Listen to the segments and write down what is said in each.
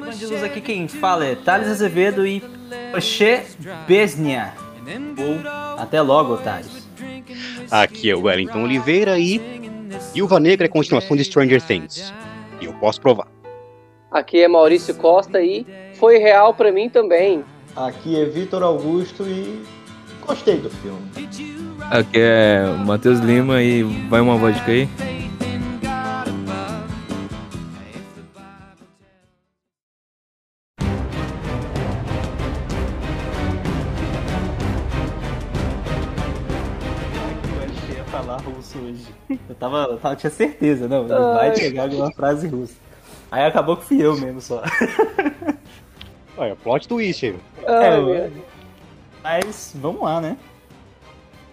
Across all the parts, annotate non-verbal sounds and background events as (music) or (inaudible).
bandidos aqui quem fala é Thales Azevedo e Oxê Besnia. Ou até logo, whiskey Aqui é o Wellington Oliveira e Viúva Negra é continuação de Stranger Things. E eu posso provar. Aqui é Maurício Costa e foi real pra mim também. Aqui é Vitor Augusto e gostei do filme. Aqui é o Matheus Lima e vai uma vodka aí. Eu acho que ia falar russo hoje. Eu tava, eu tava tinha certeza, não, ele vai pegar alguma frase russa. Aí acabou que fui eu mesmo só. Olha, plot twist aí. Ai, É, meu- Mas vamos lá, né?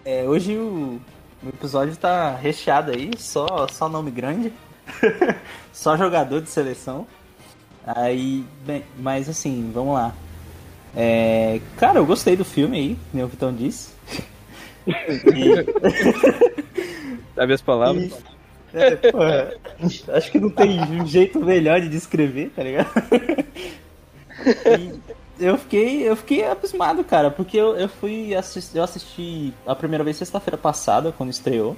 É, hoje o, o episódio tá recheado aí, só, só nome grande, (laughs) só jogador de seleção. Aí, bem, mas assim, vamos lá. É, cara, eu gostei do filme aí, como o Vitão disse. (laughs) E- (laughs) Sabe as palavras? e- é, porra, acho que não tem um jeito melhor de descrever, tá ligado? E eu fiquei, eu fiquei abismado, cara, porque eu, eu fui assistir, eu assisti a primeira vez sexta-feira passada, quando estreou.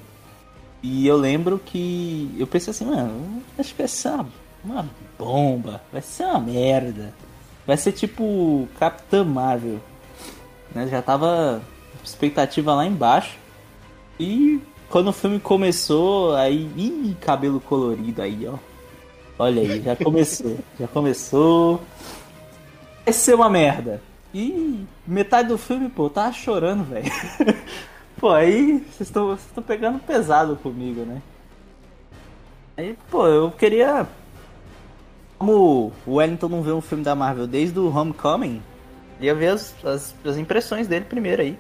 E eu lembro que eu pensei assim, mano, acho que vai ser uma, uma bomba, vai ser uma merda. Vai ser tipo Capitã Marvel. Né? Já tava expectativa lá embaixo. E quando o filme começou, aí. Ih, cabelo colorido aí, ó. Olha aí, já começou. já começou. Vai ser uma merda. E metade do filme, pô, eu tava chorando, velho. (laughs) pô, aí vocês estão pegando pesado comigo, né? Aí, pô, eu queria. Como o Wellington não vê um filme da Marvel desde o Homecoming, ia ver as, as, as impressões dele primeiro aí.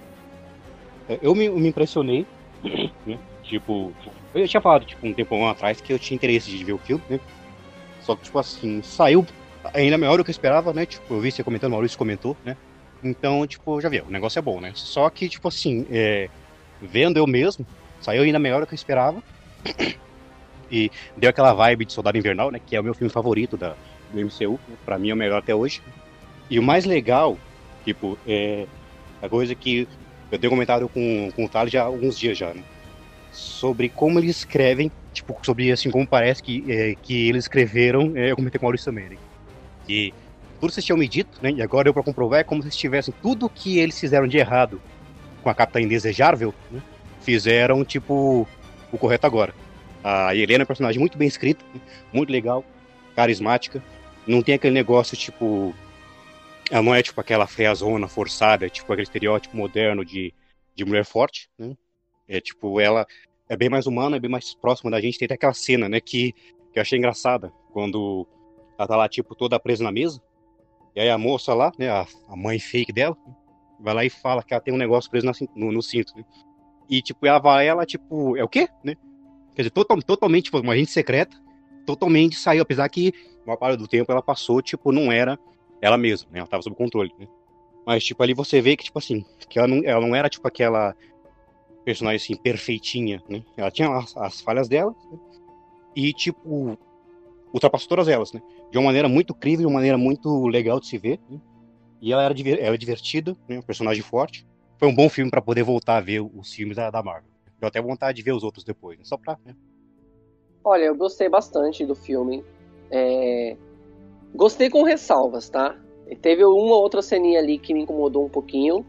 É, Eu me, me impressionei, (clears throat) né? Tipo, eu tinha falado, tipo, um tempo atrás que eu tinha interesse de ver o filme, né? Só que, tipo assim, saiu ainda melhor do que eu esperava, né? Tipo, eu vi você comentando, o Maurício comentou, né? Então, tipo, já vi, o negócio é bom, né? Só que, tipo assim, é, vendo eu mesmo, saiu ainda melhor do que eu esperava. E deu aquela vibe de Soldado Invernal, né? Que é o meu filme favorito da, do MCU. Né, pra mim é o melhor até hoje. E o mais legal, tipo, é a coisa que eu tenho comentado com, com o Thales já há alguns dias já, né? Sobre como eles escrevem, tipo, sobre assim, como parece que, é, que eles escreveram, é, eu comentei com o Maurício também, né? Que tudo vocês tinham me dito, né? E agora deu pra comprovar, é como se tivessem tudo que eles fizeram de errado com a Capitã Indesejável, né? Fizeram, tipo, o correto agora. A Helena é um personagem muito bem escrito, né, muito legal, carismática. Não tem aquele negócio, tipo, ela não é tipo aquela friazona forçada, tipo aquele estereótipo moderno de, de mulher forte, né? É tipo, ela é bem mais humana, é bem mais próxima da gente. Tem até aquela cena, né, que, que eu achei engraçada, quando ela tá lá, tipo, toda presa na mesa. E aí a moça lá, né, a, a mãe fake dela, vai lá e fala que ela tem um negócio preso na no, no cinto, né? E, tipo, ela vai, ela, tipo, é o quê, né? Quer dizer, total, totalmente, tipo, uma agente secreta, totalmente saiu, apesar que uma parte do tempo ela passou, tipo, não era ela mesma, né? Ela tava sob controle, né? Mas, tipo, ali você vê que, tipo assim, que ela não, ela não era, tipo, aquela personagem, assim, perfeitinha, né? Ela tinha as, as falhas dela, né? e, tipo, ultrapassou todas elas, né? De uma maneira muito crível, de uma maneira muito legal de se ver, né? E ela era ela é divertida, né? Um personagem forte. Foi um bom filme pra poder voltar a ver os filmes da, da Marvel. Deu até vontade de ver os outros depois, né? Só pra, né? Olha, eu gostei bastante do filme. É, Gostei com ressalvas, tá? E Teve uma outra ceninha ali que me incomodou um pouquinho.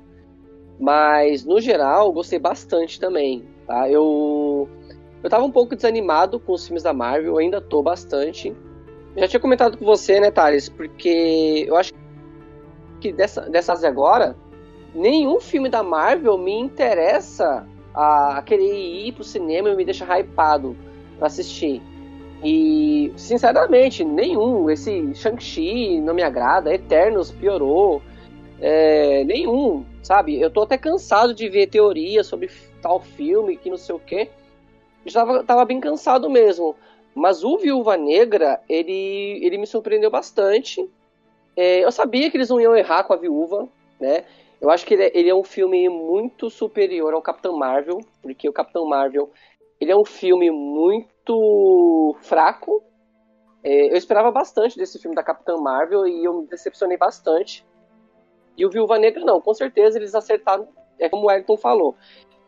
Mas, no geral, gostei bastante também, tá? Eu... Eu tava um pouco desanimado com os filmes da Marvel, ainda tô bastante. Já tinha comentado com você, né, Thales? Porque eu acho que dessa, dessa fase agora, nenhum filme da Marvel me interessa a, a querer ir pro cinema e me deixa hypado pra assistir. E, sinceramente, nenhum. Esse Shang-Chi não me agrada, Eternos piorou. É, nenhum, sabe? Eu tô até cansado de ver teorias sobre tal filme, que não sei o quê. Já tava, tava bem cansado mesmo. Mas o Viúva Negra, ele, ele me surpreendeu bastante. É, eu sabia que eles não iam errar com a Viúva, né? Eu acho que ele é, ele é um filme muito superior ao Capitão Marvel, porque o Capitão Marvel Ele é um filme muito fraco. É, eu esperava bastante desse filme da Capitã Marvel e eu me decepcionei bastante. E o Viúva Negra não, com certeza eles acertaram, é como o Elton falou.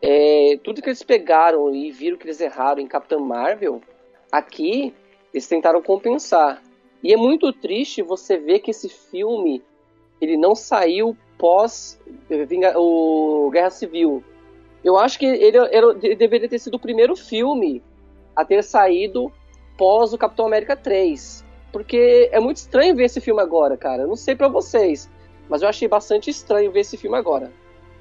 É, tudo que eles pegaram e viram que eles erraram em Capitã Marvel, aqui eles tentaram compensar. E é muito triste você ver que esse filme ele não saiu pós eh, o Guerra Civil. Eu acho que ele, era- ele deveria ter sido o primeiro filme a ter saído pós o Capitão América 3. Porque é muito estranho ver esse filme agora, cara. Eu não sei pra vocês, mas eu achei bastante estranho ver esse filme agora.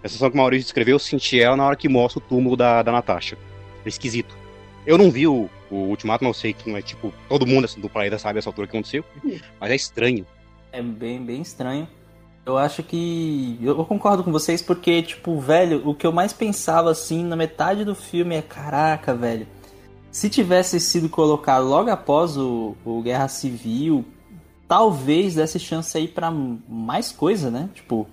A sensação que o Maurício descreveu, eu senti ela na hora que mostra o túmulo da, da Natasha. É esquisito. Eu não vi o, o Ultimato, mas eu sei que não é tipo. Todo mundo assim, do planeta sabe essa altura que aconteceu. Mas é estranho. É bem, bem estranho. Eu acho que. Eu concordo com vocês porque, tipo, velho, o que eu mais pensava assim na metade do filme é: caraca, velho. Se tivesse sido colocado logo após o, o Guerra Civil, talvez desse chance aí pra mais coisa, né? Tipo,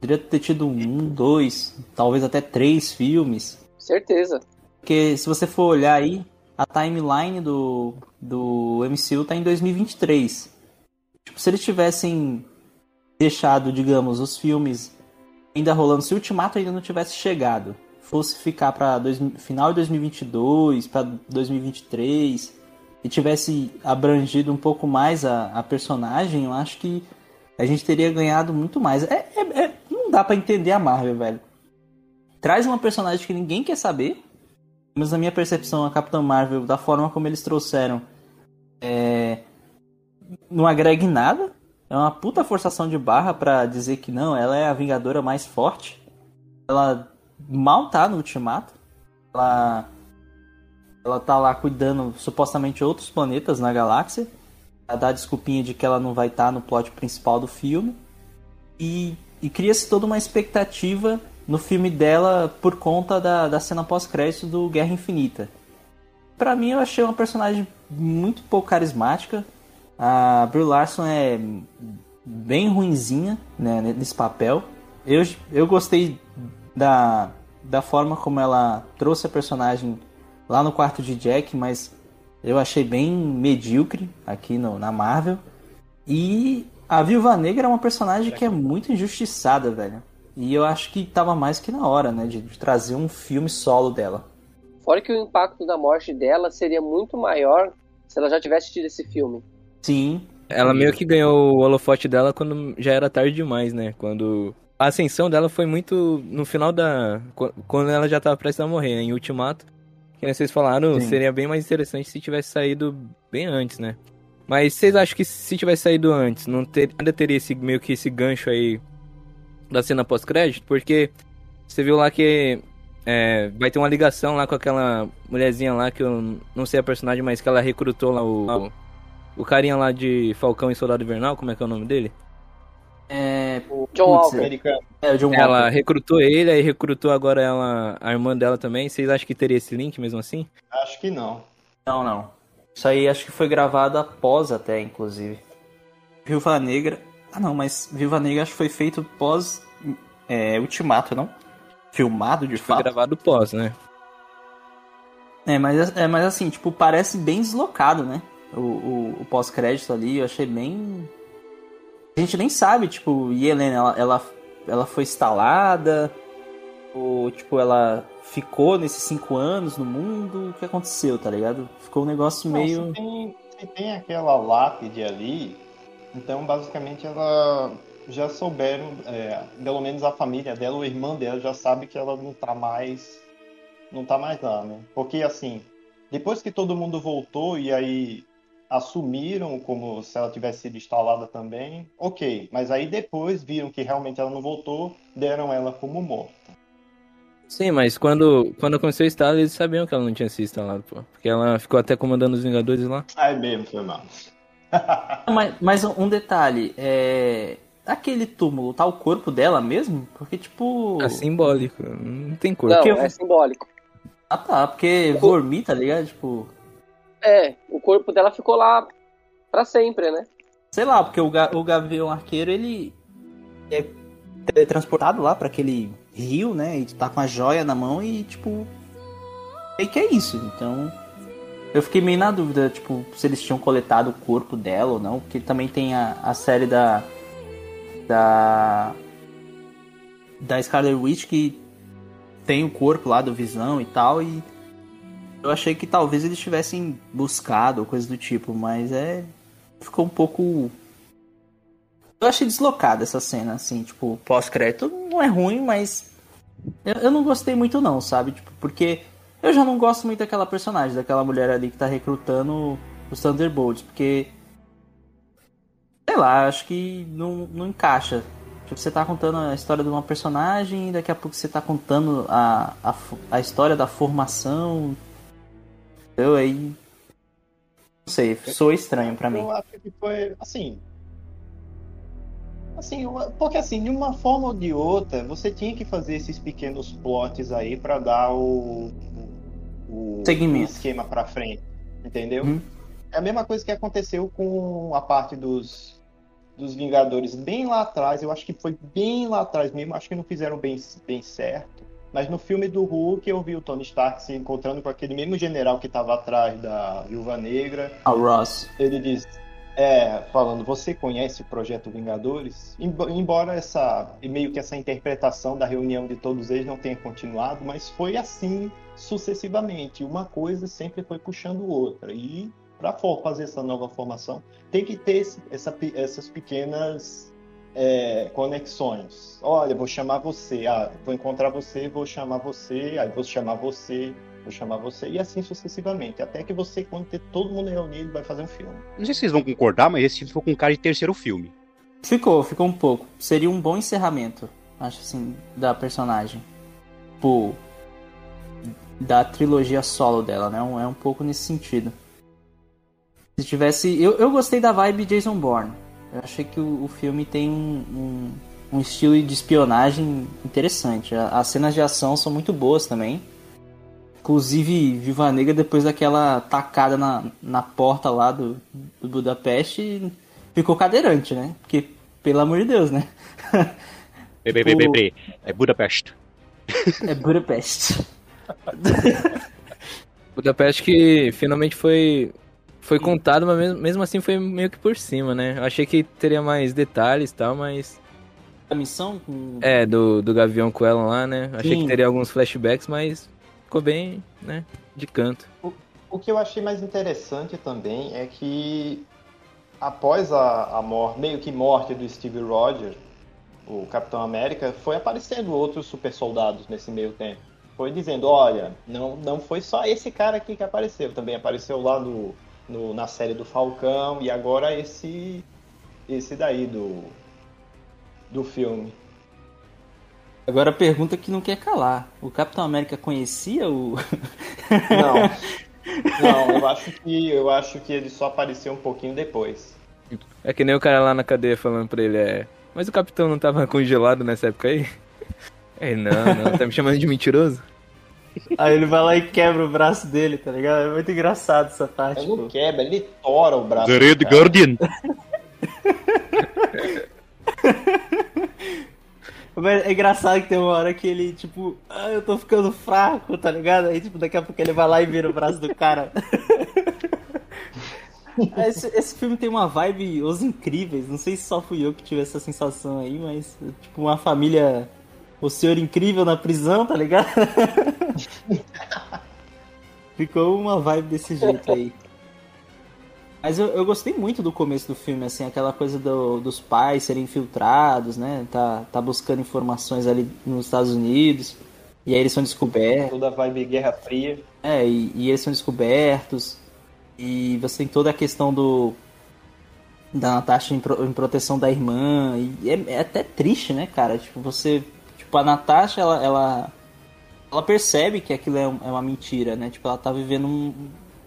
poderia ter tido um, dois, talvez até três filmes. Certeza. Porque se você for olhar aí, a timeline do, do MCU tá em 2023. Tipo, se eles tivessem deixado, digamos, os filmes ainda rolando, se o Ultimato ainda não tivesse chegado, fosse ficar para final de 2022, para 2023, e tivesse abrangido um pouco mais a, a personagem, eu acho que a gente teria ganhado muito mais. É, é- é- não dá pra entender a Marvel, velho. Traz uma personagem que ninguém quer saber, mas na minha percepção, a Capitã Marvel, da forma como eles trouxeram, é, não agrega em nada. É uma puta forçação de barra pra dizer que não, ela é a Vingadora mais forte. Ela mal tá no Ultimato. Ela, ela tá lá cuidando supostamente outros planetas na galáxia. Pra dar a desculpinha de que ela não vai estar no plot principal do filme. E, e cria-se toda uma expectativa no filme dela por conta da, da cena pós-crédito do Guerra Infinita. Pra mim, eu achei uma personagem muito pouco carismática. A Brie Larson é bem ruinzinha né, nesse papel. Eu, eu gostei da, da forma como ela trouxe a personagem lá no quarto de Jack, mas eu achei bem medíocre aqui no, na Marvel. E a Viúva Negra é uma personagem que é muito injustiçada, velho. E eu acho que tava mais que na hora, né, de, de trazer um filme solo dela. Fora que o impacto da morte dela seria muito maior se ela já tivesse tido esse filme. Sim, Ela meio que ganhou o holofote dela quando já era tarde demais, né? Quando a ascensão dela foi muito no final da. qu- Quando ela já tava prestes a morrer, né? em Ultimato. Que nem vocês falaram, Sim. seria bem mais interessante se tivesse saído bem antes, né? Mas vocês acham que se tivesse saído antes, não ter, ainda teria esse, meio que esse gancho aí da cena pós-crédito? Porque você viu lá que é, vai ter uma ligação lá com aquela mulherzinha lá, que eu não sei a personagem, mas que ela recrutou lá o, o carinha lá de Falcão e Soldado Invernal, como é que é o nome dele? é. John Putz, Walker. É, o John Ela Walker. recrutou ele, aí recrutou agora ela, a irmã dela também. Vocês acham que teria esse link mesmo assim? Acho que não. Não, não. Isso aí acho que foi gravado após até, inclusive. Viúva Negra. Ah não, mas Viúva Negra acho que foi feito pós é, Ultimato, não? Filmado de Foi fato. gravado pós, né? É, mas, é, mas assim, tipo, parece bem deslocado, né? O, o, o pós-crédito ali, eu achei bem. A gente nem sabe, tipo, e Helena, ela, ela, ela foi instalada, ou, tipo, ela ficou nesses cinco anos no mundo, o que aconteceu, tá ligado? Ficou um negócio Não, meio. se, tem, se tem aquela lápide ali, então basicamente ela já souberam, é, pelo menos a família dela, o irmão dela já sabe que ela não tá mais. Não tá mais lá, né? Porque assim, depois que todo mundo voltou e aí assumiram como se ela tivesse sido instalada também, ok. Mas aí depois viram que realmente ela não voltou, deram ela como morta. Sim, mas quando, quando aconteceu o estado, eles sabiam que ela não tinha sido instalada, pô. Porque ela ficou até comandando os Vingadores lá. Aí mesmo, foi mal. (laughs) Mas, mas um detalhe, é. Aquele túmulo, tá o corpo dela mesmo? Porque, tipo. É simbólico, não tem corpo. Não, eu- é simbólico. Ah tá, porque dormir, tá ligado? Tipo. É, o corpo dela ficou lá pra sempre, né? Sei lá, porque o, ga o Gavião Arqueiro, ele é teletransportado lá pra aquele rio, né? E tá com a joia na mão e, tipo. E que é isso, então. Eu fiquei meio na dúvida, tipo, se eles tinham coletado o corpo dela ou não, porque também tem a, a série da. Da. Da Scarlet Witch que tem o corpo lá do Visão e tal, e. Eu achei que talvez eles tivessem buscado ou coisa do tipo, mas é. Ficou um pouco. Eu achei deslocada essa cena, assim, tipo, pós-crédito não é ruim, mas. Eu, eu não gostei muito, não, sabe? Tipo, porque eu já não gosto muito daquela personagem, daquela mulher ali que tá recrutando os Thunderbolts, porque. Sei lá, acho que não, não encaixa. Tipo, você tá contando a história de uma personagem e daqui a pouco você tá contando a, a, a história da formação. Eu aí. Não sei, soou estranho pra mim. Eu acho que foi assim. Assim, porque assim, de uma forma ou de outra, você tinha que fazer esses pequenos plots aí pra dar o, o, o Segmento. esquema pra frente, entendeu? Uhum. É a mesma coisa que aconteceu com a parte dos, dos Vingadores bem lá atrás. Eu acho que foi bem lá atrás mesmo. Acho que não fizeram bem, bem certo. Mas no filme do Hulk eu vi o Tony Stark se encontrando com aquele mesmo general que estava atrás da Viúva Negra. A Ross. Ele diz, é, falando, você conhece o Projeto Vingadores? Embo- Embora essa, meio que essa interpretação da reunião de todos eles não tenha continuado, mas foi assim sucessivamente. Uma coisa sempre foi puxando outra. E para fazer essa nova formação, tem que ter esse- essa essas pequenas é, conexões. Olha, vou chamar você, ah, vou encontrar você, vou chamar você, aí vou chamar você, vou chamar você, e assim sucessivamente. Até que você, quando ter todo mundo reunido, vai fazer um filme. Não sei se vocês vão concordar, mas esse filme ficou com cara de terceiro filme. Ficou, ficou um pouco. Seria um bom encerramento, acho assim, da personagem. Tipo, da trilogia solo dela, né? É um pouco nesse sentido. Se tivesse. Eu, eu gostei da vibe Jason Bourne. Eu achei que o, o filme tem um, um, um estilo de espionagem interessante. A- As cenas de ação são muito boas também. Inclusive, Viva Negra, depois daquela tacada na, na porta lá do, do Budapeste, ficou cadeirante, né? Porque, pelo amor de Deus, né? (laughs) É Budapeste. É Budapeste. (laughs) Budapeste que finalmente foi foi contado, mas mesmo, mesmo assim foi meio que por cima, né? Eu achei que teria mais detalhes e tal, mas. A missão com. É, do, do Gavião com ela lá, né? Achei Sim. que teria alguns flashbacks, mas ficou bem, né? De canto. O que eu achei mais interessante também é que após a, a meio que morte do Steve Rogers, o Capitão América, foi aparecendo outros super soldados nesse meio tempo. Foi dizendo, olha, não, não foi só esse cara aqui que apareceu, também apareceu lá no, no- na série do Falcão e agora esse esse daí do do filme. Agora a pergunta que não quer calar. O Capitão América conhecia o. (laughs) Não. Não, eu (laughs) acho que eu acho que ele só apareceu um pouquinho depois. É que nem o cara lá na cadeia falando pra ele, é. Mas o capitão não tava congelado nessa época aí? (laughs) É, não, não, tá me chamando de mentiroso? Aí ele vai lá e quebra o braço dele, tá ligado? É muito engraçado essa parte. Ele não quebra, ele tora o braço. The Red. Guardian. Mas É engraçado que tem uma hora que ele, tipo, ah, eu tô ficando fraco, tá ligado? Aí, tipo, daqui a pouco ele vai lá e vira o braço do cara. (laughs) esse, esse filme tem uma vibe Os Incríveis. Não sei se só fui eu que tive essa sensação aí, mas, tipo, uma família. O Senhor Incrível na prisão, tá ligado? (laughs) Ficou uma vibe desse jeito aí. Mas eu, eu gostei muito do começo do filme, assim, aquela coisa do- dos pais serem infiltrados, né? Tá, tá buscando informações ali nos Estados Unidos. E aí eles são descobertos. Toda a vibe Guerra Fria. É, e, e eles são descobertos. E você tem toda a questão do. Da Natasha em, pro- em proteção da irmã. E é, é até triste, né, cara? Tipo, você. Tipo, a Natasha, ela. Ela, ela percebe que aquilo é, um- é uma mentira, né? Tipo, ela tá vivendo um-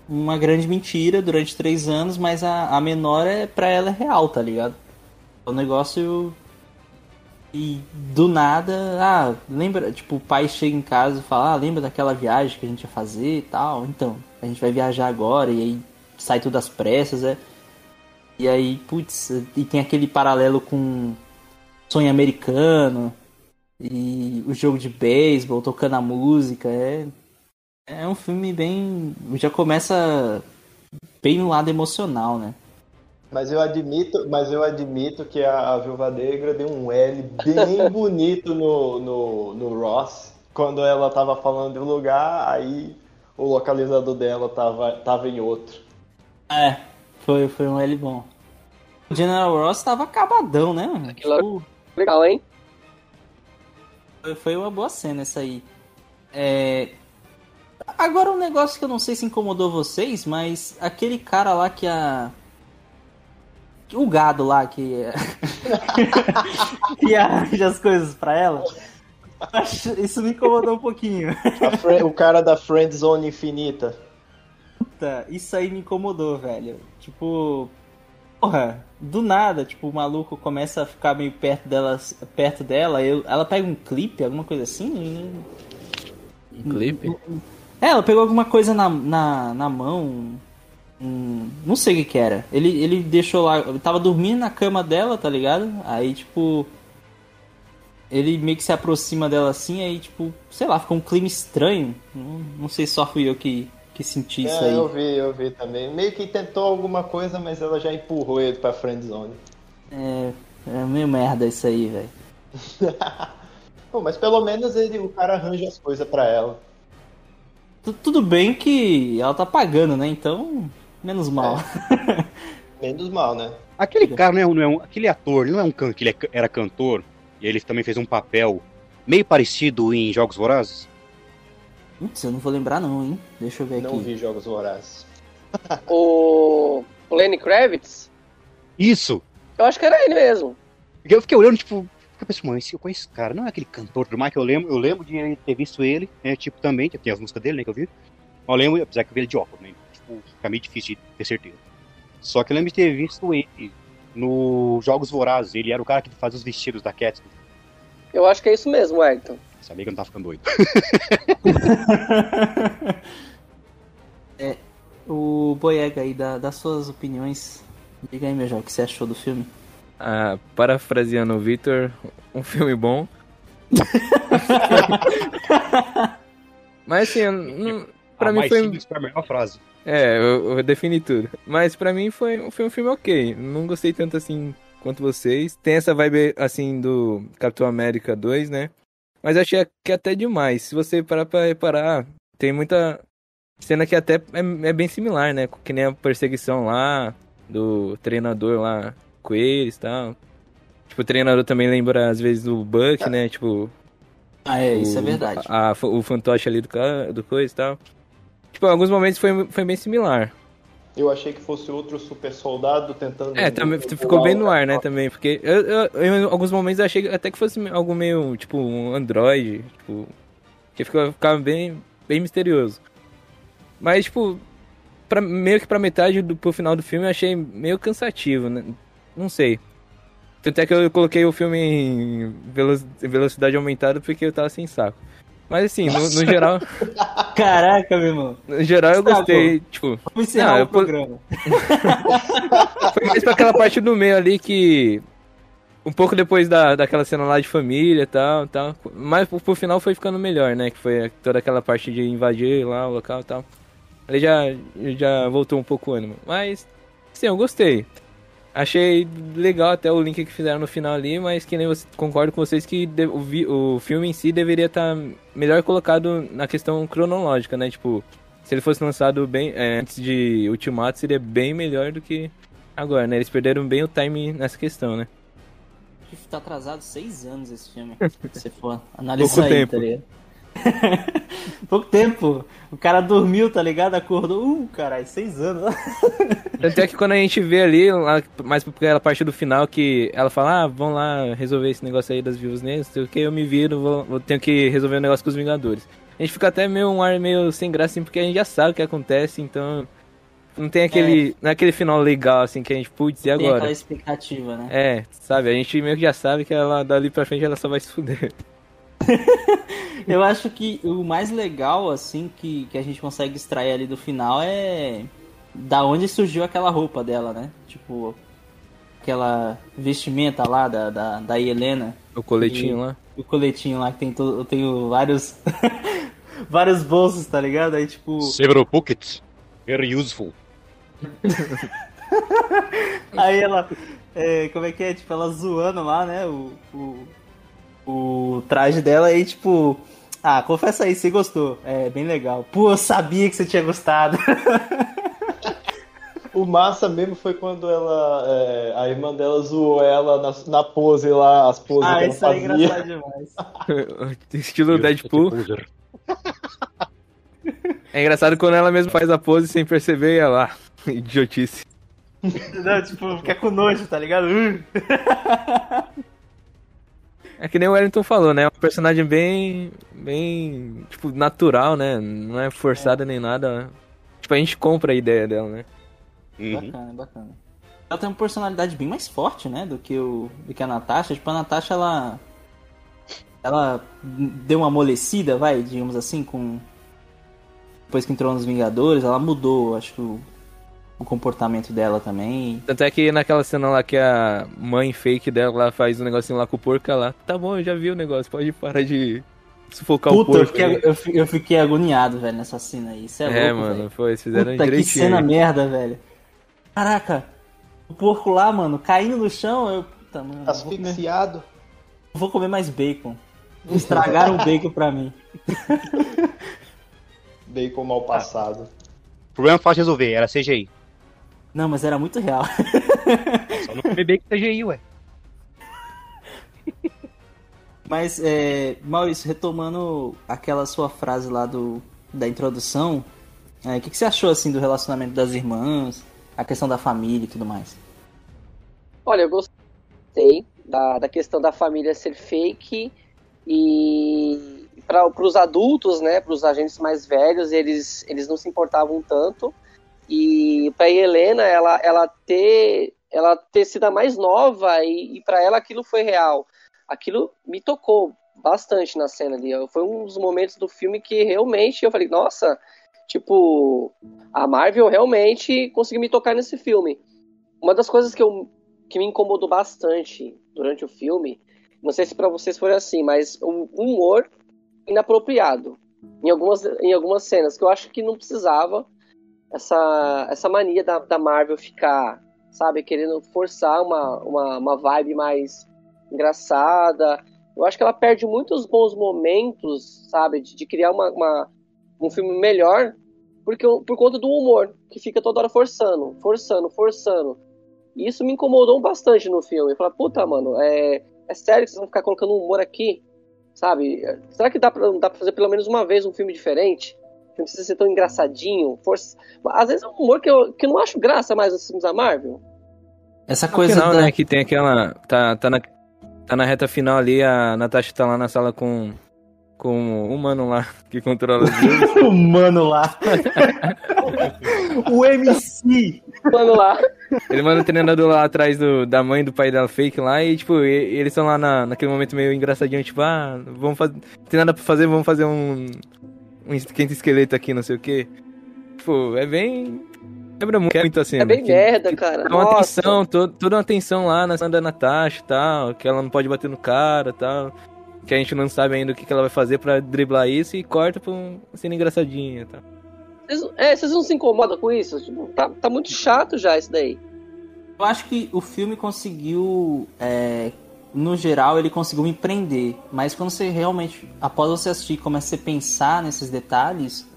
uma grande mentira durante três anos, mas a, a menor é pra ela é real, tá ligado? É um negócio. E do nada, ah, lembra, tipo, o pai chega em casa e fala, ah, lembra daquela viagem que a gente ia fazer e tal? Então, a gente vai viajar agora, e aí sai tudo às pressas, é. E aí, putz, e tem aquele paralelo com sonho americano e o jogo de beisebol, tocando a música, é. É um filme bem. Já começa bem no lado emocional, né? Mas eu admito, mas eu admito que a, a Viúva Negra deu um L bem (laughs) bonito no, no, no Ross. Quando ela tava falando de um lugar, aí o localizador dela tava, tava em outro. É, foi, foi um L bom. O General Ross tava acabadão, né? mano? Aquilo- Tipo, Legal, hein? Foi- Foi uma boa cena essa aí. É... Agora um negócio que eu não sei se incomodou vocês, mas aquele cara lá que a. O gado lá que. (laughs) que arranja as coisas pra ela. Isso me incomodou um pouquinho. O cara da Friend Zone Infinita. Puta, Isso aí me incomodou, velho. Tipo. Porra, do nada, tipo, o maluco começa a ficar meio perto dela, perto dela, eu, ela pega um clipe, alguma coisa assim? Um clipe? É, ela pegou alguma coisa na, na, na mão. hum, não sei o que que era. Ele, ele deixou lá. Ele tava dormindo na cama dela, tá ligado? Aí, tipo. Ele meio que se aproxima dela assim, aí, tipo, sei lá, ficou um clima estranho. Não, não sei se só fui eu que, que senti isso É, aí. eu vi, eu vi também. Meio que tentou alguma coisa, mas ela já empurrou ele pra Friend Zone. É, é meio merda isso aí, velho. (laughs) Mas pelo menos ele, o cara arranja as coisas pra ela. Tu- Tudo bem que ela tá pagando, né? Então, menos mal. Menos mal, né? Aquele cara não é, um- não é um. Aquele ator, ele não é um can, que ele é era cantor, e ele também fez um papel meio parecido em Jogos Vorazes. Putz, eu não vou lembrar não, hein? Deixa eu ver Não aqui. vi Jogos Vorazes. O, Lenny Kravitz, Isso! eu acho que era ele mesmo. Porque Eu fiquei olhando, tipo, eu pensei, mano, esse- eu conheço esse cara, não é aquele cantor do Mike, eu lembro, eu lembro de ter visto ele, né, tipo, também, que tem as músicas dele, né, que eu vi. Eu lembro, apesar que eu vi ele de óculos, né, tipo, fica meio difícil de ter certeza. Só que eu lembro de ter visto ele no Jogos Vorazes, ele era o cara que fazia os vestidos da Cat. Eu acho que é isso mesmo, Wellington. Sabia que eu não tava ficando doido. (laughs) O Boyega aí, dá, dá suas opiniões. Diga aí, meu João, o que você achou do filme? Ah, parafraseando o Victor, um filme bom. (laughs) Mas assim, não- pra A mim foi. foi a melhor frase. É, eu, eu defini tudo. Mas pra mim foi, foi um filme ok. Não gostei tanto assim quanto vocês. Tem essa vibe assim do Capitão América 2, né? Mas achei que é até demais. Se você parar pra reparar, tem muita cena que até é, é bem similar, né? Que nem a perseguição lá do treinador lá com eles e tal. Tipo, o treinador também lembra às vezes do Buck, né? Tipo, Ah, é, isso é o- verdade. a- o fantoche ali do, do coisa e tal. Tipo, em alguns momentos foi, foi bem similar. Eu achei que fosse outro super soldado tentando. É, também ficou bem no ar, né, também, porque eu, eu- eu, em alguns momentos eu achei até que fosse algo meio, tipo, um android, tipo, que ficava, ficava bem, bem misterioso. Mas, tipo, pra, meio que pra metade do pro final do filme eu achei meio cansativo, né, não sei. Tanto é que eu coloquei o filme em velo- em velocidade aumentada porque eu tava sem saco. Mas assim, no, no geral, (laughs) Caraca, meu irmão. no geral eu Estragou. gostei, tipo, Vamos encerrar Não, eu o programa. (laughs) Foi mais pra aquela parte do meio ali que. Um pouco depois da, daquela cena lá de família e tal, tal. Mas pro, pro final foi ficando melhor, né? Que foi toda aquela parte de invadir lá o local e tal. Ele já, já voltou um pouco o ânimo. Mas, sim, eu gostei. Achei legal até o link que fizeram no final ali, mas que nem você, concordo com vocês que o, o filme em si deveria estar melhor colocado na questão cronológica, né? Tipo, se ele fosse lançado bem é, antes de Ultimato, seria bem melhor do que agora, né? Eles perderam bem o time nessa questão, né? Tá atrasado seis anos esse filme. (laughs) Se você for analisar Pouco aí, tempo. tá ligado? (laughs) Pouco tempo. O cara dormiu, tá ligado? Acordou. Uh, caralho, seis anos. (laughs) Tanto é que quando a gente vê ali, lá, mais pra aquela parte do final, que ela fala, ah, vamos lá resolver esse negócio aí das vivas negras, sei o que, eu me viro, vou, vou tenho que resolver um negócio com os Vingadores. A gente fica até meio um ar meio sem graça, assim, porque a gente já sabe o que acontece, então não tem aquele, não é aquele final legal, assim, que a gente, putz, e Tem agora? aquela expectativa, né? É, sabe, a gente meio que já sabe que ela dali pra frente ela só vai se fuder. (laughs) Eu acho que o mais legal, assim, que, que a gente consegue extrair ali do final é da onde surgiu aquela roupa dela, né? Tipo, aquela vestimenta lá da, da, da Helena, O coletinho lá. o coletinho lá que tem todo, eu tenho vários (laughs) vários bolsos, tá ligado? Aí, tipo. Several pockets. Very useful. (laughs) Aí ela. é, como é que é? Tipo, ela zoando lá, né? O, o, o traje dela aí, tipo. Ah, confessa aí, você gostou. É bem legal. Pô, eu sabia que você tinha gostado. (laughs) O massa mesmo foi quando ela. é, a irmã dela zoou ela na, na pose lá, as poses ah, que ela isso aí é fazia. engraçado demais. (laughs) Estilo Deadpool. (laughs) É engraçado quando ela mesma faz a pose sem perceber e ela lá. Idiotice. Não, tipo, fica com nojo, tá ligado? É que nem o Wellington falou, né? É um personagem bem. bem. tipo, natural, né? Não é forçada nem nada. né? Tipo, a gente compra a ideia dela, né? Uhum. Bacana, bacana. Ela tem uma personalidade bem mais forte, né, do que, o, do que a Natasha. Tipo, a Natasha, ela. Ela deu uma amolecida, vai, digamos assim, com. Depois que entrou nos Vingadores, ela mudou, acho que o, o comportamento dela também. Tanto é que naquela cena lá que a mãe fake dela lá faz um negocinho lá com o porco, ela. Tá bom, eu já vi o negócio, pode parar de sufocar o Puta, eu porco. fiquei, aí." eu, eu fiquei agoniado, velho, nessa cena aí. Isso é, É, louco, mano, velho. foi, eles fizeram Puta, que direitinho. cena merda, velho. Caraca, o porco lá, mano, caindo no chão, eu. Puta, mano, eu vou comer, Asfixiado. vou comer mais bacon. Estragaram o (laughs) bacon pra mim. Bacon mal passado. Problema fácil de resolver, era CGI. Não, mas era muito real. (laughs) Só não comer bacon CGI, ué. (laughs) Mas, é, Maurício, retomando aquela sua frase lá do, da introdução, é, o que, que você achou assim do relacionamento das irmãs, a questão da família e tudo mais? Olha, eu gostei da, da questão da família ser fake e para os adultos, né, para os agentes mais velhos, eles, eles não se importavam tanto. E para Helena, ela, ela ter ela ter sido a mais nova e, e para ela aquilo foi real. Aquilo me tocou bastante na cena ali. Foi um dos momentos do filme que realmente eu falei, nossa, tipo, a Marvel realmente conseguiu me tocar nesse filme. Uma das coisas que, eu, que me incomodou bastante durante o filme, não sei se para vocês foi assim, mas o humor inapropriado em algumas, em algumas cenas, que eu acho que não precisava essa, essa mania da, da Marvel ficar, sabe, querendo forçar uma, uma, uma vibe mais engraçada. Eu acho que ela perde muitos bons momentos, sabe, de, de criar uma, uma- um filme melhor porque, por conta do humor, que fica toda hora forçando, forçando, forçando. E isso me incomodou bastante no filme. Eu falei, puta, mano, é, é sério que vocês vão ficar colocando humor aqui? Sabe? Será que dá pra, dá pra fazer pelo menos uma vez um filme diferente? Não precisa ser tão engraçadinho. Força... Às vezes é um humor que eu, que eu não acho graça mais nos filmes da Marvel. Essa coisa final, da... né, que tem aquela. Tá, tá, na, tá na reta final ali, a Natasha tá lá na sala com. Com o mano lá (laughs) que controla os deuses. (laughs) o mano lá. (laughs) o MC. Mano lá. Ele manda o treinador lá atrás do, da mãe do pai dela fake lá e, tipo, e- eles estão lá na, naquele momento meio engraçadinho, tipo, ah, vamos fazer. Tem nada pra fazer, vamos fazer um. Um esquenta esqueleto aqui, não sei o que. Tipo, é bem. Lembra muito, muito assim. É bem que- merda, cara. Dá uma Nossa. atenção, to- toda uma atenção lá na cena da Natasha e tal, que ela não pode bater no cara e tal. Que a gente não sabe ainda o que, que ela vai fazer pra driblar isso e corta pra um cena engraçadinha e tal. Vocês, é, vocês não se incomodam com isso? Tipo, tá, tá muito chato já isso daí. Eu acho que o filme conseguiu, é, no geral, ele conseguiu me prender. Mas quando você realmente, após você assistir, começa a pensar nesses detalhes,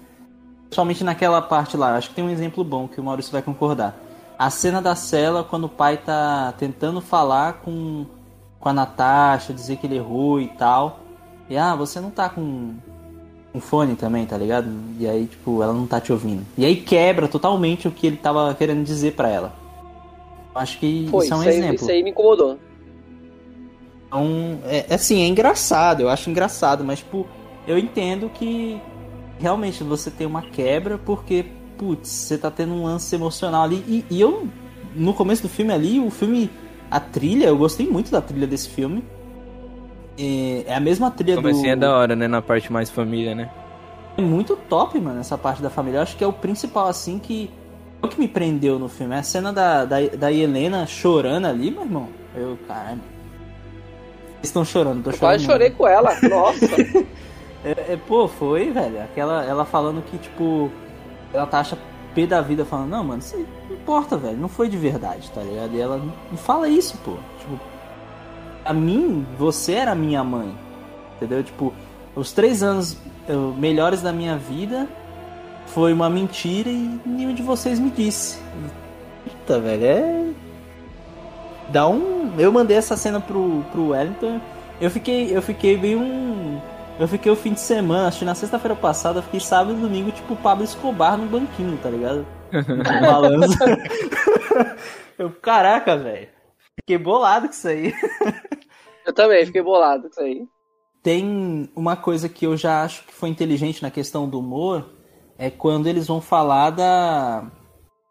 principalmente naquela parte lá, acho que tem um exemplo bom que o Maurício vai concordar. A cena da cela, quando o pai tá tentando falar com, com a Natasha, dizer que ele errou e tal. E ah, você não tá com um fone também, tá ligado? E aí, tipo, ela não tá te ouvindo. E aí quebra totalmente o que ele tava querendo dizer pra ela. Acho que Foi, isso é um isso, aí, exemplo. isso aí me incomodou. Então, é, assim, é engraçado, eu acho engraçado, mas, tipo, eu entendo que realmente você tem uma quebra porque, putz, você tá tendo um lance emocional ali. E, e eu, no começo do filme ali, o filme, a trilha, eu gostei muito da trilha desse filme. É, é a mesma trilha assim do. é da hora, né? Na parte mais família, né? É muito top, mano, essa parte da família. Eu acho que é o principal, assim, que. O que me prendeu no filme. É a cena da, da, da Helena chorando ali, meu irmão. Eu, caralho. Estão chorando, tô Eu chorando. quase chorei com ela. (laughs) Nossa. É, é, pô, foi, velho. Aquela, ela falando que, tipo, ela tá acha pé da vida falando, não, mano, isso não importa, velho. Não foi de verdade, tá ligado? E ela não fala isso, pô. Tipo, a mim, você era minha mãe. Entendeu? Tipo, os três anos eu, melhores da minha vida foi uma mentira e nenhum de vocês me disse. Puta, velho, é. Dá um. Eu mandei essa cena pro, pro Wellington. Eu fiquei. Eu fiquei bem um. Eu fiquei o fim de semana, acho que na sexta-feira passada, eu fiquei sábado e domingo, tipo Pablo Escobar no banquinho, tá ligado? No (laughs) balanço. (laughs) eu, caraca, velho. Fiquei bolado com isso aí. Eu também fiquei bolado com isso aí. Tem uma coisa que eu já acho que foi inteligente na questão do humor, é quando eles vão falar da,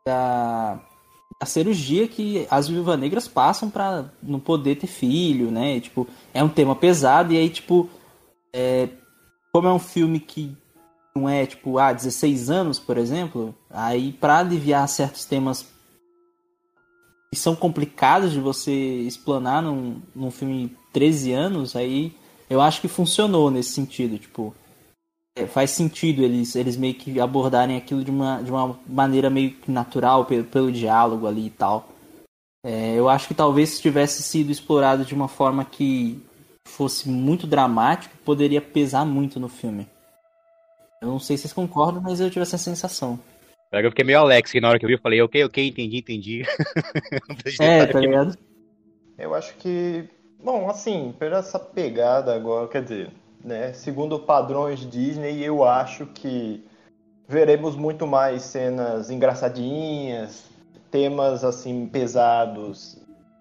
da, da cirurgia que as viúvas negras passam pra não poder ter filho, né? E, tipo, é um tema pesado e aí, tipo, é, como é um filme que não é, tipo, ah, 16 anos, por exemplo, aí pra aliviar certos temas que são complicados de você explanar num, num filme 13 anos, aí eu acho que funcionou nesse sentido, tipo, faz sentido eles, eles meio que abordarem aquilo de uma, de uma maneira meio que natural, pelo, pelo diálogo ali e tal. É, eu acho que talvez se tivesse sido explorado de uma forma que fosse muito dramático, poderia pesar muito no filme. Eu não sei se vocês concordam, mas eu tive essa sensação. Eu fiquei meio Alex, que na hora que eu vi, eu falei, ok, ok, entendi, entendi. (laughs) É, tá ligado? Eu acho que, bom, assim, por essa pegada agora, quer dizer, né, segundo padrões Disney, eu acho que veremos muito mais cenas engraçadinhas, temas assim pesados,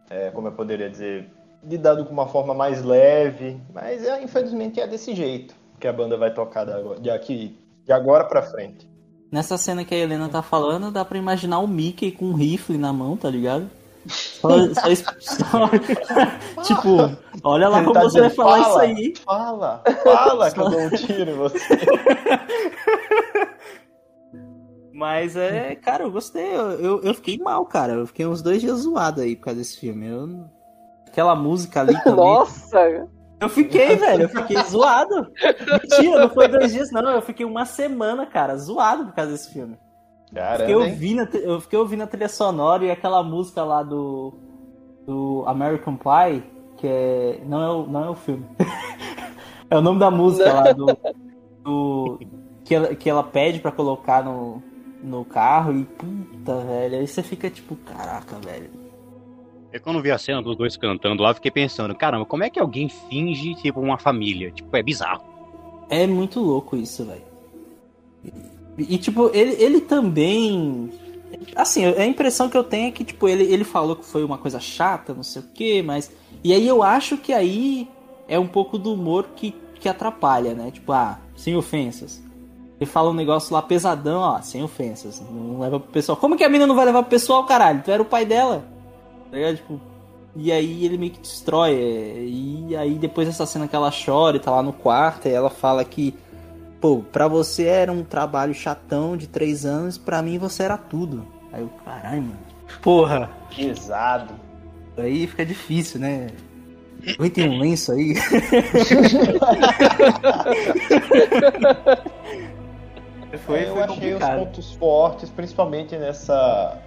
é, como eu poderia dizer, lidado com uma forma mais leve, mas é, infelizmente é desse jeito que a banda vai tocar de aqui de agora pra frente. Nessa cena que a Helena tá falando, dá pra imaginar o Mickey com um rifle na mão, tá ligado? Só, só só- (laughs) tipo, olha lá Ele como tá você vai dizendo, falar "Fala, isso aí. Fala, fala que eu dou um tiro em você. (laughs) Mas é, cara, eu gostei. Eu, eu, eu fiquei mal, cara. Eu fiquei uns dois dias zoado aí por causa desse filme. Eu... Aquela música ali também. Nossa! Eu fiquei, velho. Eu fiquei zoado. Mentira, não foi dois dias, não. Eu fiquei uma semana, cara, zoado por causa desse filme. Fiquei Caramba, ouvindo, eu fiquei ouvindo a trilha sonora e aquela música lá do, do American Pie, que é. Não é o, não é o filme. (laughs) é o nome da música lá do. do que, ela, que ela pede pra colocar no, no carro e puta, velho. Aí você fica tipo, caraca, velho. Eu quando vi a cena dos dois cantando lá, fiquei pensando, caramba, como é que alguém finge, tipo, uma família? Tipo, é bizarro. É muito louco isso, velho. E, tipo, ele, ele também. Assim, a impressão que eu tenho é que, tipo, ele, ele falou que foi uma coisa chata, não sei o quê, mas. E aí eu acho que aí é um pouco do humor que, que atrapalha, né? Tipo, ah, sem ofensas. Ele fala um negócio lá pesadão, ó, sem ofensas. Não leva pro pessoal. Como que a mina não vai levar pro pessoal, caralho? Tu era o pai dela. Tá ligado? Tipo. E aí ele meio que destrói. é, E aí depois dessa cena que ela chora e tá lá no quarto, e ela fala que, pô, pra você era um trabalho chatão de três anos, pra mim você era tudo. Aí eu, caralho, mano. Porra, Pesado. aí fica difícil, né? Oi, tem um lenço aí. (laughs) foi, É, eu foi achei os complicado. pontos fortes, principalmente nessa,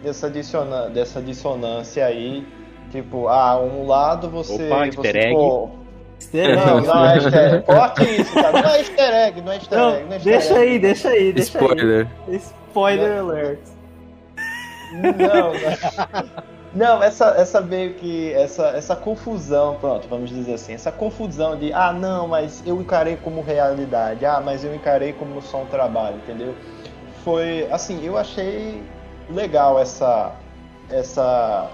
nessa dissona, dessa dissonância aí. Tipo, ah, um lado você. Opa, você pô, Easter não, egg. não é easter egg. Corte isso, cara. Não é easter egg, não é easter Não, egg. Não é easter deixa egg. aí, deixa aí, deixa Spoiler. aí. Spoiler alert. Não, não. (laughs) Não, essa, essa meio que. Essa, essa confusão, pronto, vamos dizer assim. Essa confusão de, ah, não, mas eu encarei como realidade. Ah, mas eu encarei como só um trabalho, entendeu? Foi. Assim, eu achei legal essa. Essa.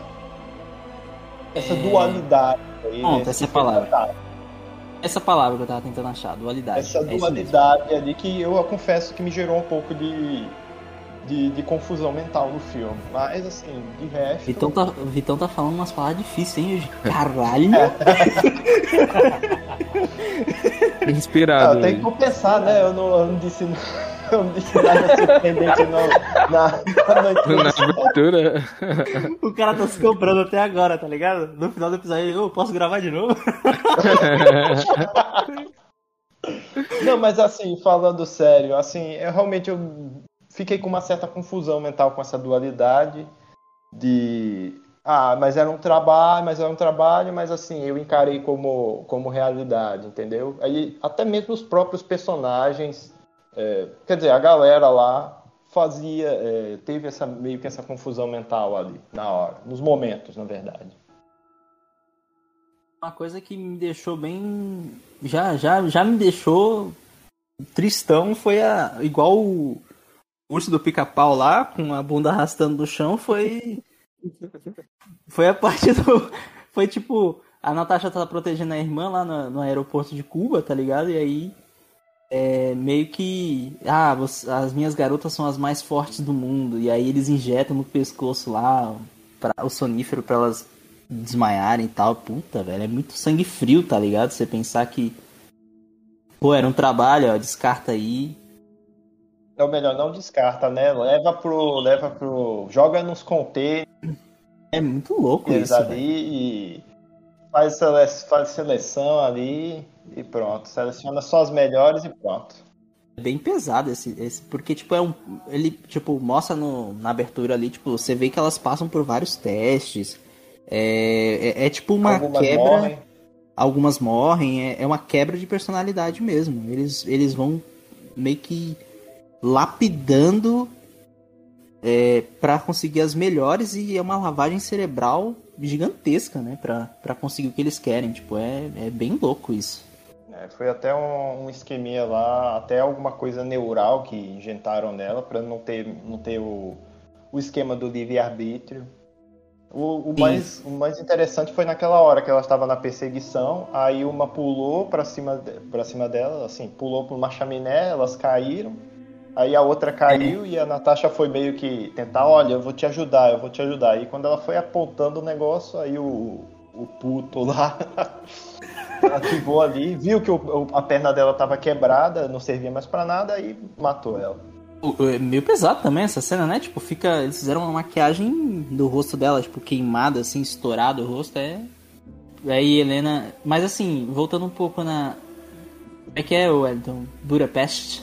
Essa É. dualidade aí. Pronto, nesse essa é a palavra. Essa palavra que eu tava tentando achar, dualidade. Essa É dualidade ali que eu confesso que me gerou um pouco de. De, de confusão mental no filme. Mas assim, de resto. Vitão tá, Vitão tá falando umas palavras difíceis, hein, hoje? Caralho! Fiquei (laughs) Inspirado. Ah, eu tenho que compensar, né? Eu não, eu não disse, eu não disse nada surpreendente não, na, na Na abertura. O cara tá se comprando até agora, tá ligado? No final do episódio, eu posso gravar de novo? (laughs) Não, mas assim, falando sério, assim, eu realmente eu fiquei com uma certa confusão mental com essa dualidade de ah, mas era um trabalho, mas era um trabalho, mas assim, eu encarei como, como realidade, entendeu? Aí até mesmo os próprios personagens, é, quer dizer, a galera lá fazia, é, teve essa meio que essa confusão mental ali na hora, nos momentos, na verdade. Uma coisa que me deixou bem. Já, já, já me deixou tristão foi a. Igual o urso do pica-pau lá, com a bunda arrastando no chão, foi. Foi a parte do. Foi tipo. A Natasha tá protegendo a irmã lá no, no aeroporto de Cuba, tá ligado? E aí. É meio que. Ah, as minhas garotas são as mais fortes do mundo. E aí eles injetam no pescoço lá pra, o sonífero pra elas desmaiarem e tal. Puta, velho. É muito sangue frio, tá ligado? Você pensar que. Pô, era um trabalho, ó. Descarta aí. Ou melhor, não descarta, né? Leva pro. Leva pro. Joga nos containers É muito louco isso, ali e faz, sele- faz seleção ali e pronto. Seleciona só as melhores e pronto. É bem pesado esse, esse porque tipo é um ele tipo mostra no, na abertura ali tipo você vê que elas passam por vários testes é, é, é tipo uma Algumas quebra morrem. algumas morrem é, é uma quebra de personalidade mesmo eles eles vão meio que lapidando é, para conseguir as melhores e é uma lavagem cerebral gigantesca né Pra pra conseguir o que eles querem. Tipo é, é bem louco isso. É, foi até um, um esqueminha lá, até alguma coisa neural que injetaram nela para não ter, não ter o, o esquema do livre-arbítrio. O, o, mais, o mais interessante foi naquela hora que ela estava na perseguição, aí uma pulou para cima, pra cima dela, assim, pulou por uma chaminé, elas caíram, aí a outra caiu e a Natasha foi meio que tentar, olha, eu vou te ajudar, eu vou te ajudar. E quando ela foi apontando o negócio, aí o, o puto lá (laughs) ativou ali, viu que o- a perna dela estava quebrada, não servia mais pra nada, e matou ela. É meio pesado também essa cena, né? Tipo, fica. Eles fizeram uma maquiagem do rosto dela, tipo, queimada, assim, estourado o rosto. É. Aí Helena. Mas assim, voltando um pouco na. Como é que é, Wellington? Budapeste?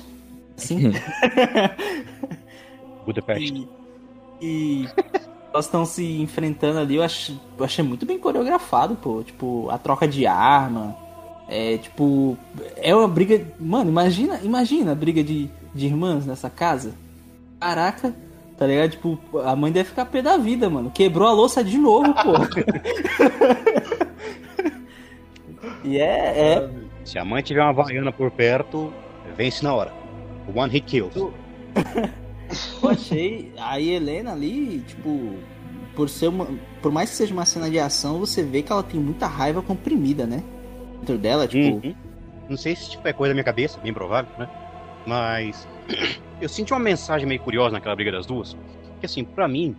Assim? (laughs) Budapeste. e. e elas estão se enfrentando ali, eu achei, eu achei muito bem coreografado, pô. Tipo, a troca de arma. É tipo. É uma briga. Mano, imagina, imagina a briga de, de irmãs nessa casa. Caraca, tá ligado? Tipo, a mãe deve ficar pé da vida, mano. Quebrou a louça de novo, pô. (laughs) e é, é. Se a mãe tiver uma vaiana por perto, vence na hora. One hit kills. (laughs) Eu achei a Helena ali, tipo, por ser uma. Por mais que seja uma cena de ação, você vê que ela tem muita raiva comprimida, né? Dentro dela, tipo. Uhum. Não sei se tipo, é coisa da minha cabeça, bem provável, né? Mas (clears throat) eu senti uma mensagem meio curiosa naquela briga das duas. Que assim, pra mim,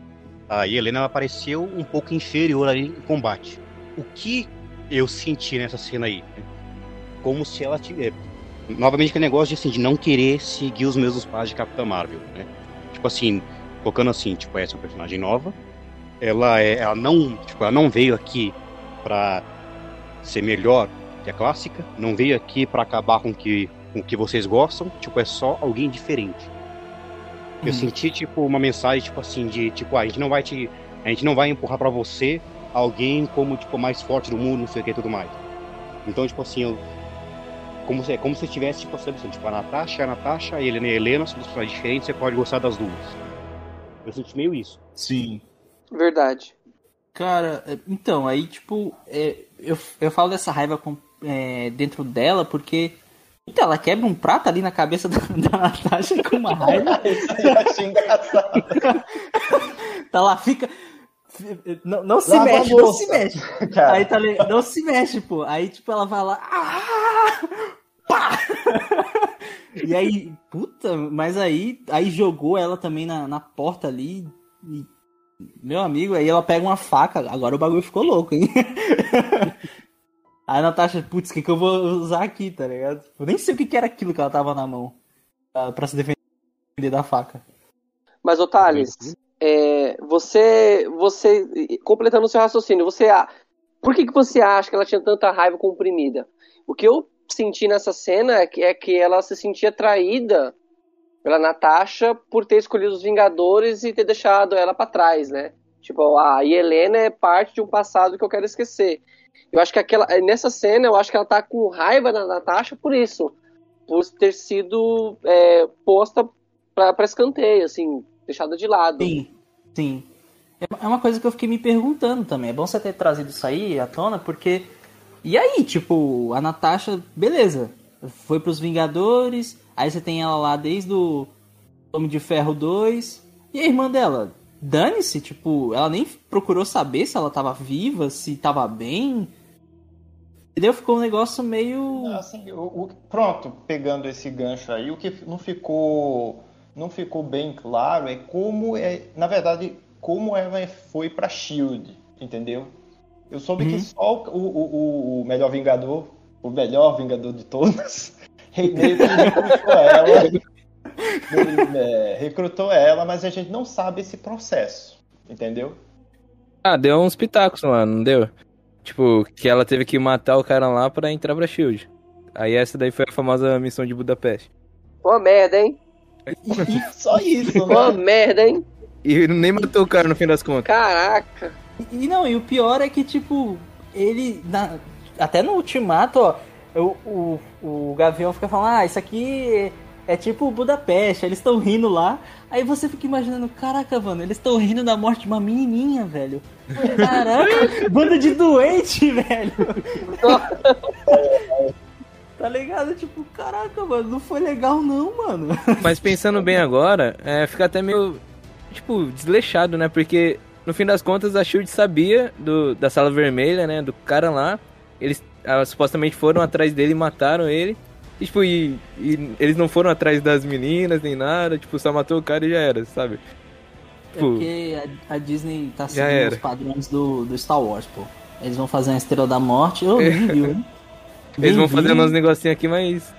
a Helena ela pareceu um pouco inferior ali em combate. O que eu senti nessa cena aí? Como se ela tivesse. Novamente aquele negócio de, assim, de não querer seguir os mesmos passos de Capitã Marvel, né? Tipo assim, colocando assim, tipo, essa é uma personagem nova. Ela é. Ela não. Tipo, ela não veio aqui pra ser melhor que a clássica, não veio aqui pra acabar com que, com o que vocês gostam, tipo, é só alguém diferente. Eu Hum. senti, tipo, uma mensagem, tipo assim, de, tipo, ah, a gente não vai te, a gente não vai empurrar pra você alguém como, tipo, mais forte do mundo, não sei o que e tudo mais. Então, tipo assim, eu, como se, como se tivesse, tipo, sabe assim, tipo, a Natasha, a Natasha, a Helena e a Helena, são duas personagens diferentes, você pode gostar das duas. Eu senti meio isso. Sim. Verdade. Cara, é, então, aí, tipo, é, eu, eu falo dessa raiva com- é, dentro dela porque. Puta, ela quebra um prato ali na cabeça da, (laughs) da Natasha com uma raiva. (laughs) Eu achei engraçado. Tá lá, fica. Não, não se Lava a mexe, não se mexe. Cara, Aí tá ligado? Não se mexe, pô. Aí, tipo, ela vai lá. Ah! Pá! (laughs) E aí, puta, mas aí, aí jogou ela também na, na porta ali. e- meu amigo, aí ela pega uma faca. Agora o bagulho ficou louco, hein? (laughs) Aí a Natasha, putz, o que, que eu vou usar aqui, tá ligado? Eu nem sei o que, que era aquilo que ela tava na mão ah, pra se defender da faca. Mas, ô Thales, é, você, você, completando o seu raciocínio, você, por que, que você acha que ela tinha tanta raiva comprimida? O que eu senti nessa cena é que, é que ela se sentia traída pela Natasha por ter escolhido os Vingadores e ter deixado ela pra trás, né? Tipo, a Helena é parte de um passado que eu quero esquecer. Eu acho que aquela, nessa cena, eu acho que ela tá com raiva da Natasha por isso. Por ter sido é, posta pra, pra escanteio, assim, deixada de lado. Sim, sim. É é uma coisa que eu fiquei me perguntando também. É bom você ter trazido isso aí à tona, porque. E aí, tipo, a Natasha, beleza. Foi pros Vingadores. Aí você tem ela lá desde o Homem de Ferro 2. E a irmã dela? Dane-se, tipo, ela nem procurou saber se ela tava viva, se tava bem. Entendeu? Ficou um negócio meio. Assim, o, o- pronto, pegando esse gancho aí, o que não ficou não ficou bem claro é como é, na verdade, como ela foi pra Shield, entendeu? Eu soube que só o, o, o- o melhor Vingador, o melhor Vingador de todos, (laughs) recrutou ela, é, recrutou ela, mas a gente não sabe esse processo, entendeu? Ah, deu uns pitacos lá, não deu? Tipo, que ela teve que matar o cara lá pra entrar pra Shield. Aí essa daí foi a famosa missão de Budapeste. Pô, merda, hein? (laughs) Só isso, Pô, né? merda, hein? E nem matou o cara no fim das contas. Caraca. E não, e o pior é que, tipo, ele. na- até no ultimato, ó, o, o, o Gavião fica falando, ah, isso aqui é tipo Budapeste, eles estão rindo lá. Aí você fica imaginando, caraca, mano, eles estão rindo da morte de uma menininha, velho. Caraca, (laughs) bando de doente, velho. (laughs) tá ligado? Tipo, caraca, mano, não foi legal não, mano. Mas pensando bem agora, é, fica até meio, tipo, desleixado, né? Porque, no fim das contas, a SHIELD sabia do, da Sala Vermelha, né? Do cara lá. Eles ah, supostamente foram atrás dele e mataram ele. E, tipo, e, e eles não foram atrás das meninas nem nada. Tipo, só matou o cara e já era, sabe? É Tipo, porque a, a Disney tá seguindo os padrões do, do Star Wars, pô. Eles vão fazer uma Estrela da Morte. Eu nem vi, hein? (laughs) eles vão vi. uns negocinhos aqui, mas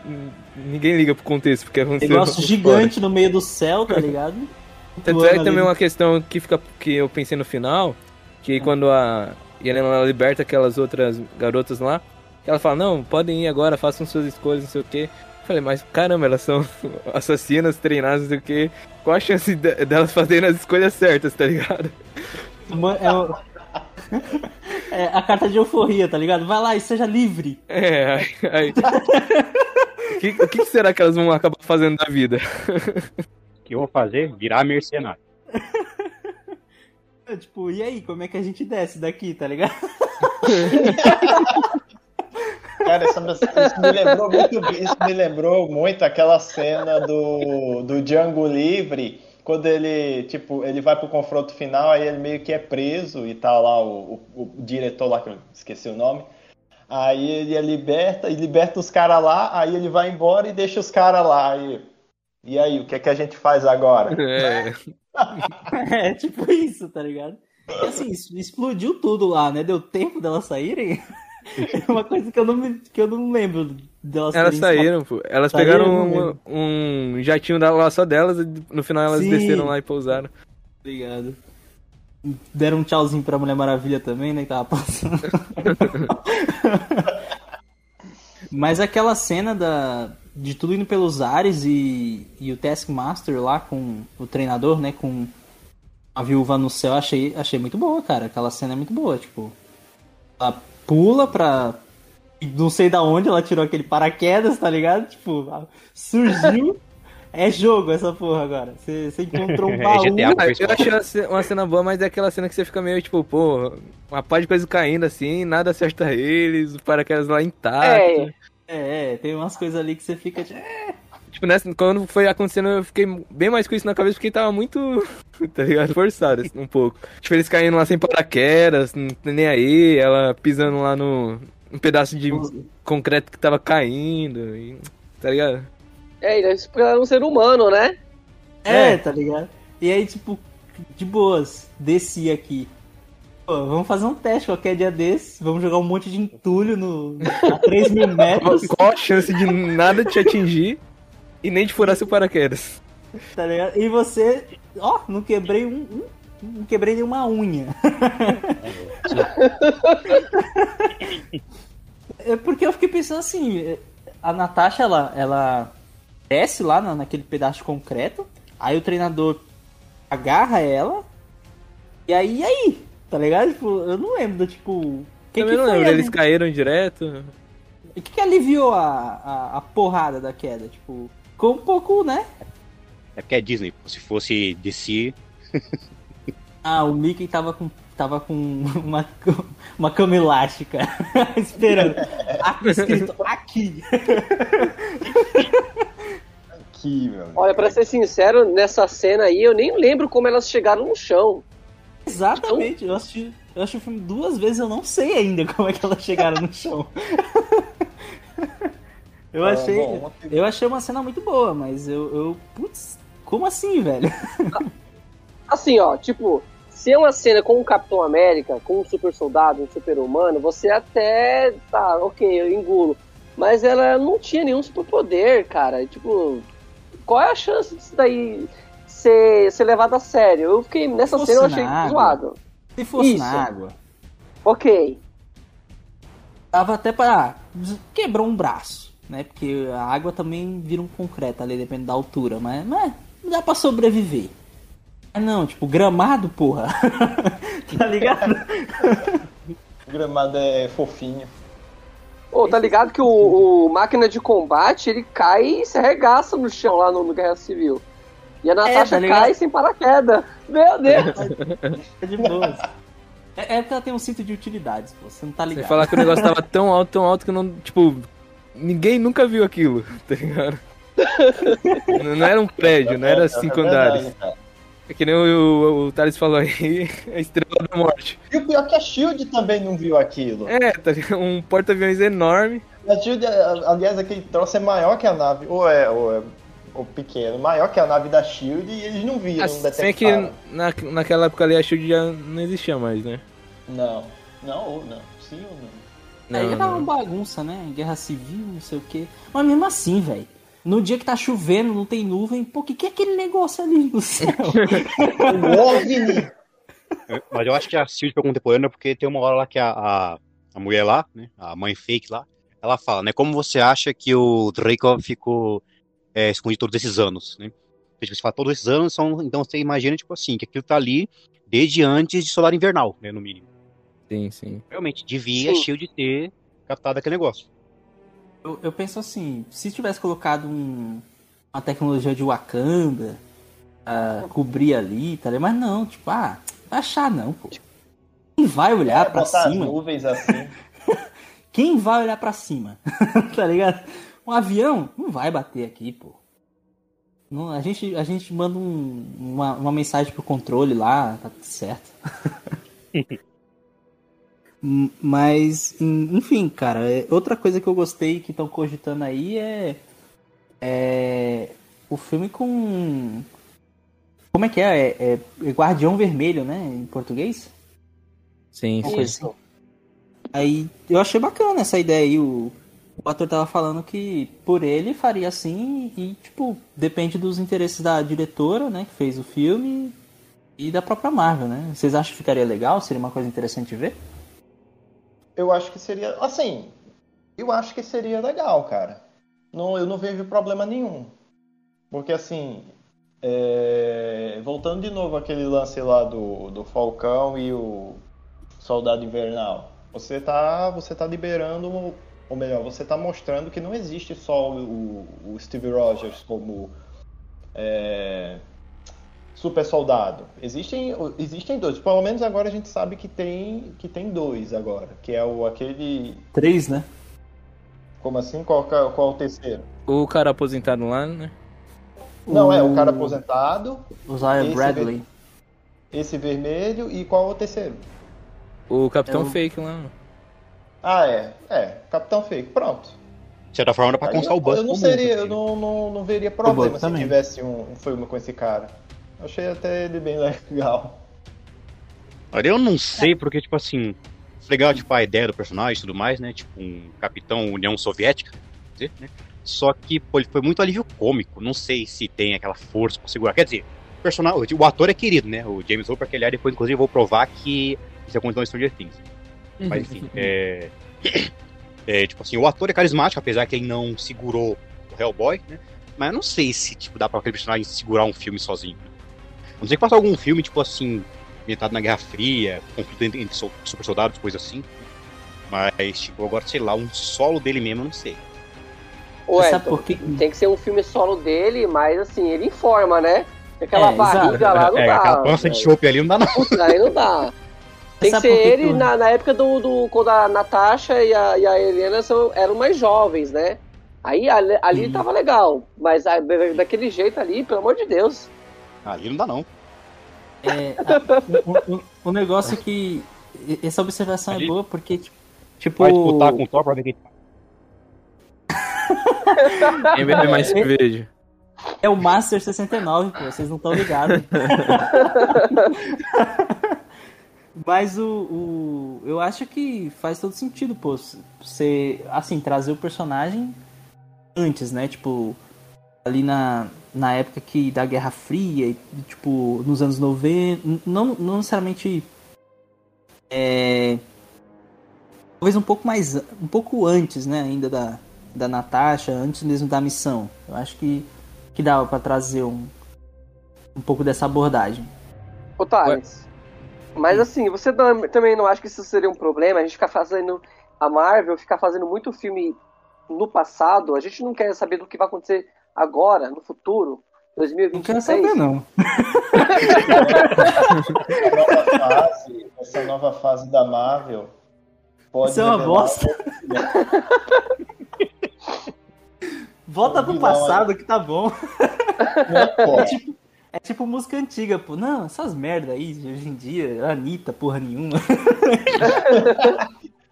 ninguém liga pro contexto, porque aconteceu. Negócio (laughs) fora. gigante no meio do céu, tá ligado? Tanto é também ali. uma questão que, fica, que eu pensei no final, que quando a Helena ela liberta aquelas outras garotas lá, ela fala, não, podem ir agora, façam suas escolhas, não sei o quê. Eu falei, mas caramba, elas são (laughs) assassinas, treinadas, não sei o quê. Qual a chance de- delas fazerem as escolhas certas, tá ligado? É, o- (laughs) É a carta de euforia, tá ligado? Vai lá e seja livre. É, aí... aí- (laughs) O que, o que será que elas vão acabar fazendo da vida? Que eu vou fazer? Virar mercenário. (laughs) É, Tipo, e aí, como é que a gente desce daqui, tá ligado? (laughs) Cara, essa- isso me lembrou muito, isso me lembrou muito aquela cena do, do Django Livre, quando ele, tipo, ele vai pro confronto final, aí ele meio que é preso e tá lá o, o, o diretor lá, que eu esqueci o nome. Aí ele é liberta e liberta os caras lá, aí ele vai embora e deixa os caras lá. E, e aí, o que é que a gente faz agora? É, (laughs) É, tipo isso, tá ligado? E assim, isso explodiu tudo lá, né? Deu tempo delas saírem. É (laughs) uma coisa que eu não, me, que eu não lembro delas elas saíram, pô. Elas Saíram, pegaram um, um jatinho da- lá só delas e no final elas Sim. desceram lá e pousaram. Obrigado. Deram um tchauzinho pra Mulher Maravilha também, né? Que tava passando. (laughs) Mas aquela cena da, de tudo indo pelos ares e, e o Taskmaster lá com o treinador, né? Com a viúva no céu, achei, achei muito boa, cara. Aquela cena é muito boa, tipo. Ela pula pra. Não sei da onde ela tirou aquele paraquedas, tá ligado? Tipo, surgiu. (laughs) É jogo essa porra agora. Você você encontrou um (laughs) É baú. GTA. Ah, eu achei uma cena boa, mas é aquela cena que você fica meio tipo, pô, uma pá de coisa caindo assim, nada acerta eles, o paraquedas lá intacto. É, É, é, tem umas coisas ali que você fica. tipo, Tipo, nessa, quando foi acontecendo, eu fiquei bem mais com isso na cabeça, porque tava muito, (laughs) tá ligado? Forçado, assim, um pouco. Tipo, eles caindo lá sem paraquedas, não tem nem aí, ela pisando lá no um pedaço de concreto que tava caindo, e, tá ligado? é, ele é um ser humano, né? É, É. tá ligado? E aí, tipo, de boas, desci aqui. Pô, vamos fazer um teste qualquer dia desse. Vamos jogar um monte de entulho no, a (laughs) 3 mil metros, qual a chance de nada te atingir e nem de furar seu paraquedas? tá ligado? E você, ó, não quebrei um. um- não quebrei nenhuma unha. É porque eu fiquei pensando assim, a Natasha, ela, ela desce lá na- naquele pedaço de concreto, aí o treinador agarra ela, e aí, e aí? Tá ligado? Tipo, eu não lembro, tipo... que Também que não lembro, ali? eles caíram direto. O que, que aliviou a, a, a porrada da queda? Tipo, ficou um pouco, né? É porque é Disney. Se fosse DC, (laughs) Ah, o Mickey tava com, tava com (laughs) uma, uma cama elástica (laughs) esperando. Aqui, escrito aqui. Aqui, meu. Olha, pra ser sincero, nessa cena aí, eu nem lembro como elas chegaram no chão. Exatamente. Eu assisti, eu assisti o filme duas vezes, eu não sei ainda como é que elas chegaram no chão. (laughs) Eu Ah, achei, bom, uma- eu achei uma cena muito boa, mas eu, eu putz, como assim, velho? (laughs) Assim, ó, tipo, se é uma cena com um Capitão América, com um super soldado, um super humano, você até tá, ok, eu engulo. Mas ela não tinha nenhum superpoder, cara. Tipo, qual é a chance disso daí ser, ser levado a sério? Eu fiquei, nessa cena eu achei água. zoado. Se fosse Isso. na água, Ok. dava até pra. quebrou um braço, né? Porque a água também vira um concreto ali, depende da altura, mas, mas dá pra sobreviver. Mas não, tipo, gramado, porra. (laughs) tá ligado? O gramado é fofinho. Ô, tá ligado que o, o máquina de combate, ele cai e se arregaça no chão lá no, no Guerra Civil. E a Natasha tá ligado? cai sem paraquedas. Meu Deus! (laughs) É de boas. É, é porque ela tem um cinto de utilidades, pô. Você não tá ligado. falar que o negócio tava (laughs) tão alto, tão alto que não. Tipo, ninguém nunca viu aquilo, (laughs) tá ligado? Não, não era um prédio, não era cinco É andares. cara. É que nem o, o, o Thales falou aí, a estrela da morte. E o pior é que a Shield também não viu aquilo. É, tá? Um porta-aviões enorme. A Shield, aliás, aquele troço é maior que a nave. Ou é, ou é ou pequeno, maior que a nave da Shield e eles não viram, não Assim que detectaram. na, naquela época ali a Shield já não existia mais, né? Não. Não, ou não. Sim ou não? Aí Não, era não. uma bagunça, né? Guerra civil, não sei o quê. Mas mesmo assim, velho. No dia que tá chovendo, não tem nuvem, pô, que que é aquele negócio ali no céu? (laughs) O OVNI! Mas eu acho que a Shield foi contemporânea porque tem uma hora lá que a, a, a mulher lá, né, a mãe fake lá, ela fala, né, como você acha que o Draco ficou é, escondido todos esses anos, né? Tipo, Você fala todos esses anos, são, então você imagina, tipo assim, que aquilo tá ali desde antes de Solar Invernal, né, no mínimo. Sim, sim. Realmente, devia Sim. Shield ter captado aquele negócio. Eu, eu penso assim, se tivesse colocado um- uma tecnologia de Wakanda, ah, cobrir ali, tá ligado? Mas não, tipo, ah, vai achar não, pô. Quem vai olhar É, pra cima? nuvens assim. (laughs) Quem vai olhar pra cima? (laughs) tá ligado? Um avião não vai bater aqui, pô. Não, a, gente, a gente manda um- uma, uma mensagem pro controle lá, tá tudo certo. (laughs) Mas, en- enfim, cara, é- outra coisa que eu gostei que estão cogitando aí é, é o filme com. Como é que é? É, é- é Guardião Vermelho, né? Em português? Sim, sim. assim. Aí eu achei bacana essa ideia aí. O, o ator tava falando que por ele faria assim e, tipo, depende dos interesses da diretora, né, que fez o filme e da própria Marvel, né? Vocês acham que ficaria legal? Seria uma coisa interessante de ver? Eu acho que seria. Assim, eu acho que seria legal, cara. Não, eu não vejo problema nenhum. Porque assim. é, Voltando de novo aquele lance lá do, do Falcão e o Soldado Invernal. Você tá, você tá liberando, ou melhor, você tá mostrando que não existe só o, o Steve Rogers como é, super soldado. Existem, existem dois. Pelo menos agora a gente sabe que tem, que tem dois agora. Que é o aquele. Três, né? Como assim? Qual, é- qual é o terceiro? O cara aposentado lá, né? Não, é o cara aposentado, O Esse Bradley. esse vermelho e qual é o terceiro? O Capitão É o- Fake lá. Ah, é. É, Capitão Fake. Pronto. De certa forma, era pra constar o Buck eu não seria, eu não, não, não veria problema se também. tivesse um, um filme com esse cara. Eu achei até ele bem (laughs) legal. Olha, eu não sei, porque, tipo assim, legal, tipo, a ideia do personagem e tudo mais, né? Tipo, um capitão União Soviética, quer dizer, né? Só que, pô, ele foi muito alívio cômico. Não sei se tem aquela força pra segurar. Quer dizer, o, personagem, o ator é querido, né? O James Hooper, que aliás, depois, inclusive, eu vou provar que isso aconteceu no Stranger Things. Mas, enfim, é... É, tipo assim, o ator é carismático, apesar que ele não segurou o Hellboy, né? Mas eu não sei se, tipo, dá pra aquele personagem segurar um filme sozinho. A não sei que faça algum filme, tipo assim, ambientado na Guerra Fria, conflito entre, entre super soldados, coisa assim. Mas, tipo, agora, sei lá, um solo dele mesmo, eu não sei. Ué, sabe então, por quê? tem que ser um filme solo dele, mas assim, ele informa, né? Aquela É, barriga exato. lá não é, dá. aquela pança de chope ali não dá não. Puta, aí não dá. (laughs) Tem que Sabe ser que ele que eu- na, na época do, do. Quando a Natasha e a, e a Helena são, eram mais jovens, né? Aí ali, ali Sim. tava legal. Mas a- daquele jeito ali, pelo amor de Deus. Ali não dá não. É, a- o, o- o negócio é que. Essa observação é Ali- boa porque, tipo. tipo Vai disputar com o Thor pra ver quem (laughs) Quem bebe mais cerveja? É o Master 69, pô, vocês não estão ligados. (laughs) Mas o, o. Eu acho que faz todo sentido, pô. Você, assim, trazer o personagem antes, né? Tipo, ali na, na época que da Guerra Fria, e, tipo, nos anos 90. n- Não, não necessariamente. É. Talvez um pouco mais. Um pouco antes, né? Ainda da, da Natasha, antes mesmo da missão. Eu acho que que dava pra trazer um, um pouco dessa abordagem. Ô, Thales. Mas assim, você tam- também não acha que isso seria um problema? A gente ficar fazendo. A Marvel ficar fazendo muito filme no passado, a gente não quer saber do que vai acontecer agora, no futuro, Não 2026. quero saber, não. nova fase, essa nova fase da Marvel pode Isso é uma bosta. Volta pro passado que tá bom. Pô? É tipo, é tipo música antiga, pô. Não, essas merda aí, de hoje em dia, Anitta, porra nenhuma. (laughs)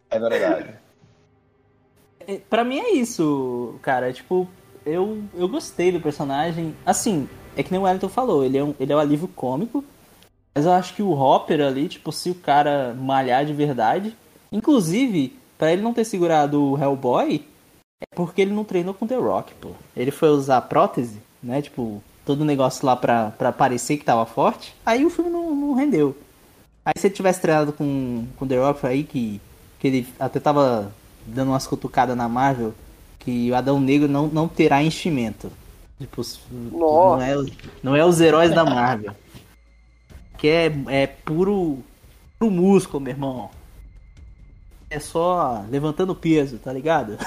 É verdade. É, Pra mim é isso, cara. Tipo, eu, eu gostei do personagem. Assim, é que nem o Wellington falou, ele é, um, ele é um alívio cômico. Mas eu acho que o Hopper ali, tipo, se o cara malhar de verdade. Inclusive, pra ele não ter segurado o Hellboy, é porque ele não treinou com The Rock, pô. Ele foi usar prótese, né? Tipo, todo o negócio lá pra, pra parecer que tava forte. Aí o filme não, não rendeu. Aí se ele tivesse treinado com, com The Rock aí, que, que ele até tava dando umas cutucadas na Marvel, que o Adão Negro não, não terá enchimento. Tipo, não é, não é os heróis da Marvel. Que é, é puro, puro músculo, meu irmão. É só levantando peso, tá ligado?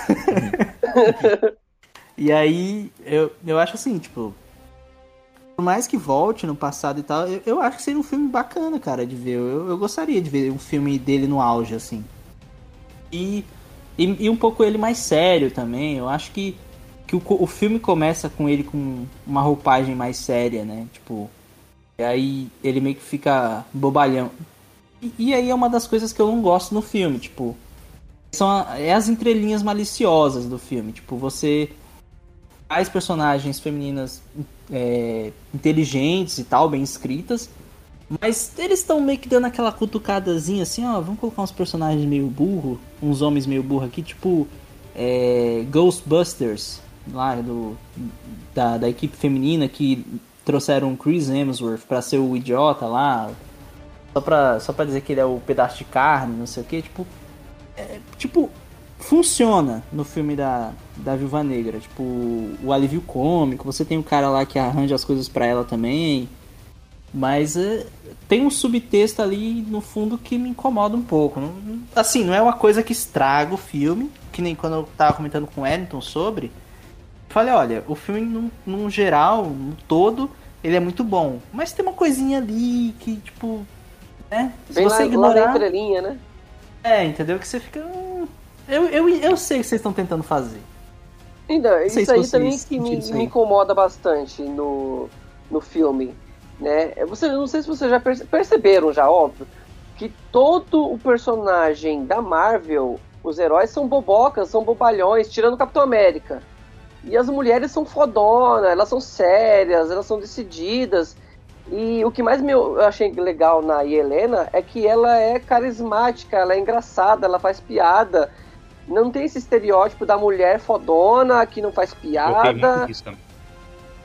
(laughs) e aí, eu, eu acho assim, tipo, por mais que volte no passado e tal, eu, eu acho que seria um filme bacana, cara, de ver. Eu, eu gostaria de ver um filme dele no auge, assim. E, e, e um pouco ele mais sério também. Eu acho que, que o, o filme começa com ele com uma roupagem mais séria, né? Tipo, e aí ele meio que fica bobalhão. E, e aí é uma das coisas que eu não gosto no filme, tipo. São a- é as entrelinhas maliciosas do filme. Tipo, você faz personagens femininas é, inteligentes e tal, bem escritas. Mas eles estão meio que dando aquela cutucadazinha assim, ó, vamos colocar uns personagens meio burro, uns homens meio burro aqui, tipo é, Ghostbusters, lá do, da, da equipe feminina que trouxeram Chris Hemsworth pra ser o idiota lá, só pra, só pra dizer que ele é o pedaço de carne, não sei o que, tipo, é, tipo, funciona no filme da, da Viúva Negra, tipo, o alívio cômico, você tem o cara lá que arranja as coisas pra ela também, mas é, tem um subtexto ali no fundo que me incomoda um pouco. Não- assim, não é uma coisa que estraga o filme, que nem quando eu tava comentando com o Wellington sobre. Falei, olha, o filme num, num geral, no todo, ele é muito bom. Mas tem uma coisinha ali que, tipo, né? Se Bem lá, você lá na ignorar. entrelinha, né? É, entendeu? Que você fica. hum, Eu, eu, eu sei o que vocês estão tentando fazer. Então, isso se aí também que me, me incomoda bastante no, no filme, né? Você, não sei se vocês já perce- perceberam já, óbvio, que todo o personagem da Marvel, os heróis são bobocas, são bobalhões, tirando o Capitão América. E as mulheres são fodona, elas são sérias, elas são decididas. E o que mais me, eu achei legal na Helena é que ela é carismática, ela é engraçada, ela faz piada. Não tem esse estereótipo da mulher fodona que não faz piada, muito isso também.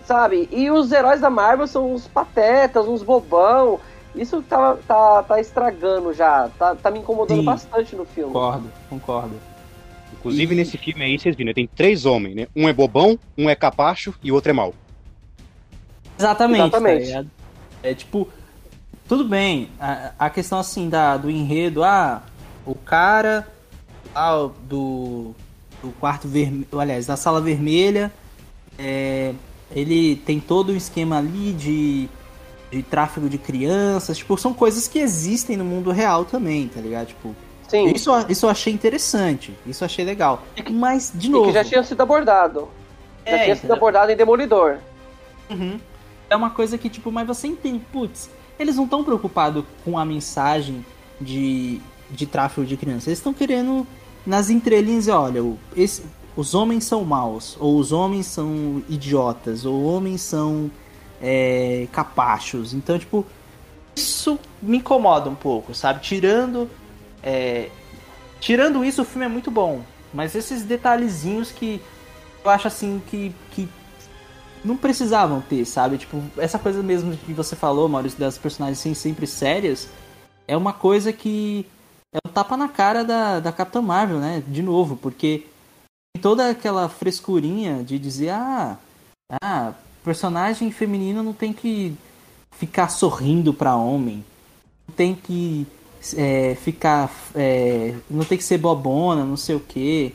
sabe? E os heróis da Marvel são uns patetas, uns bobão. Isso tá, tá, tá estragando já, tá, tá me incomodando Sim. bastante no filme. Concordo, concordo. Inclusive, E- nesse filme aí, vocês viram, né? tem três homens, né? Um é bobão, um é capacho e o outro é mau. Exatamente. Exatamente. tá é tipo, tudo bem. A, a questão assim da, do enredo, ah, o cara ah, do, do quarto vermelho, aliás, da sala vermelha, é, ele tem todo um esquema ali de, de tráfico de crianças, tipo, são coisas que existem no mundo real também, tá ligado? Tipo, Sim. isso, isso eu achei interessante, isso eu achei legal. Mas, de E novo. que já tinha sido abordado. Já É, tinha sido entendeu? abordado em Demolidor. Uhum. É uma coisa que, tipo, mas você entende, putz, eles não estão preocupados com a mensagem de, de tráfico de crianças. Eles estão querendo, nas entrelinhas, olha, esse- os homens são maus, ou os homens são idiotas, ou homens são é, capachos. Então, tipo, isso me incomoda um pouco, sabe? Tirando. é, tirando isso, o filme é muito bom. Mas esses detalhezinhos que eu acho assim que, que não precisavam ter, sabe? Tipo, essa coisa mesmo que você falou, Maurício, das personagens serem sempre sérias, é uma coisa que é um tapa na cara da, da Capitã Marvel, né? De novo, porque tem toda aquela frescurinha de dizer, ah, ah, personagem feminino não tem que ficar sorrindo pra homem, não tem que é, ficar, é, não tem que ser bobona, não sei o quê.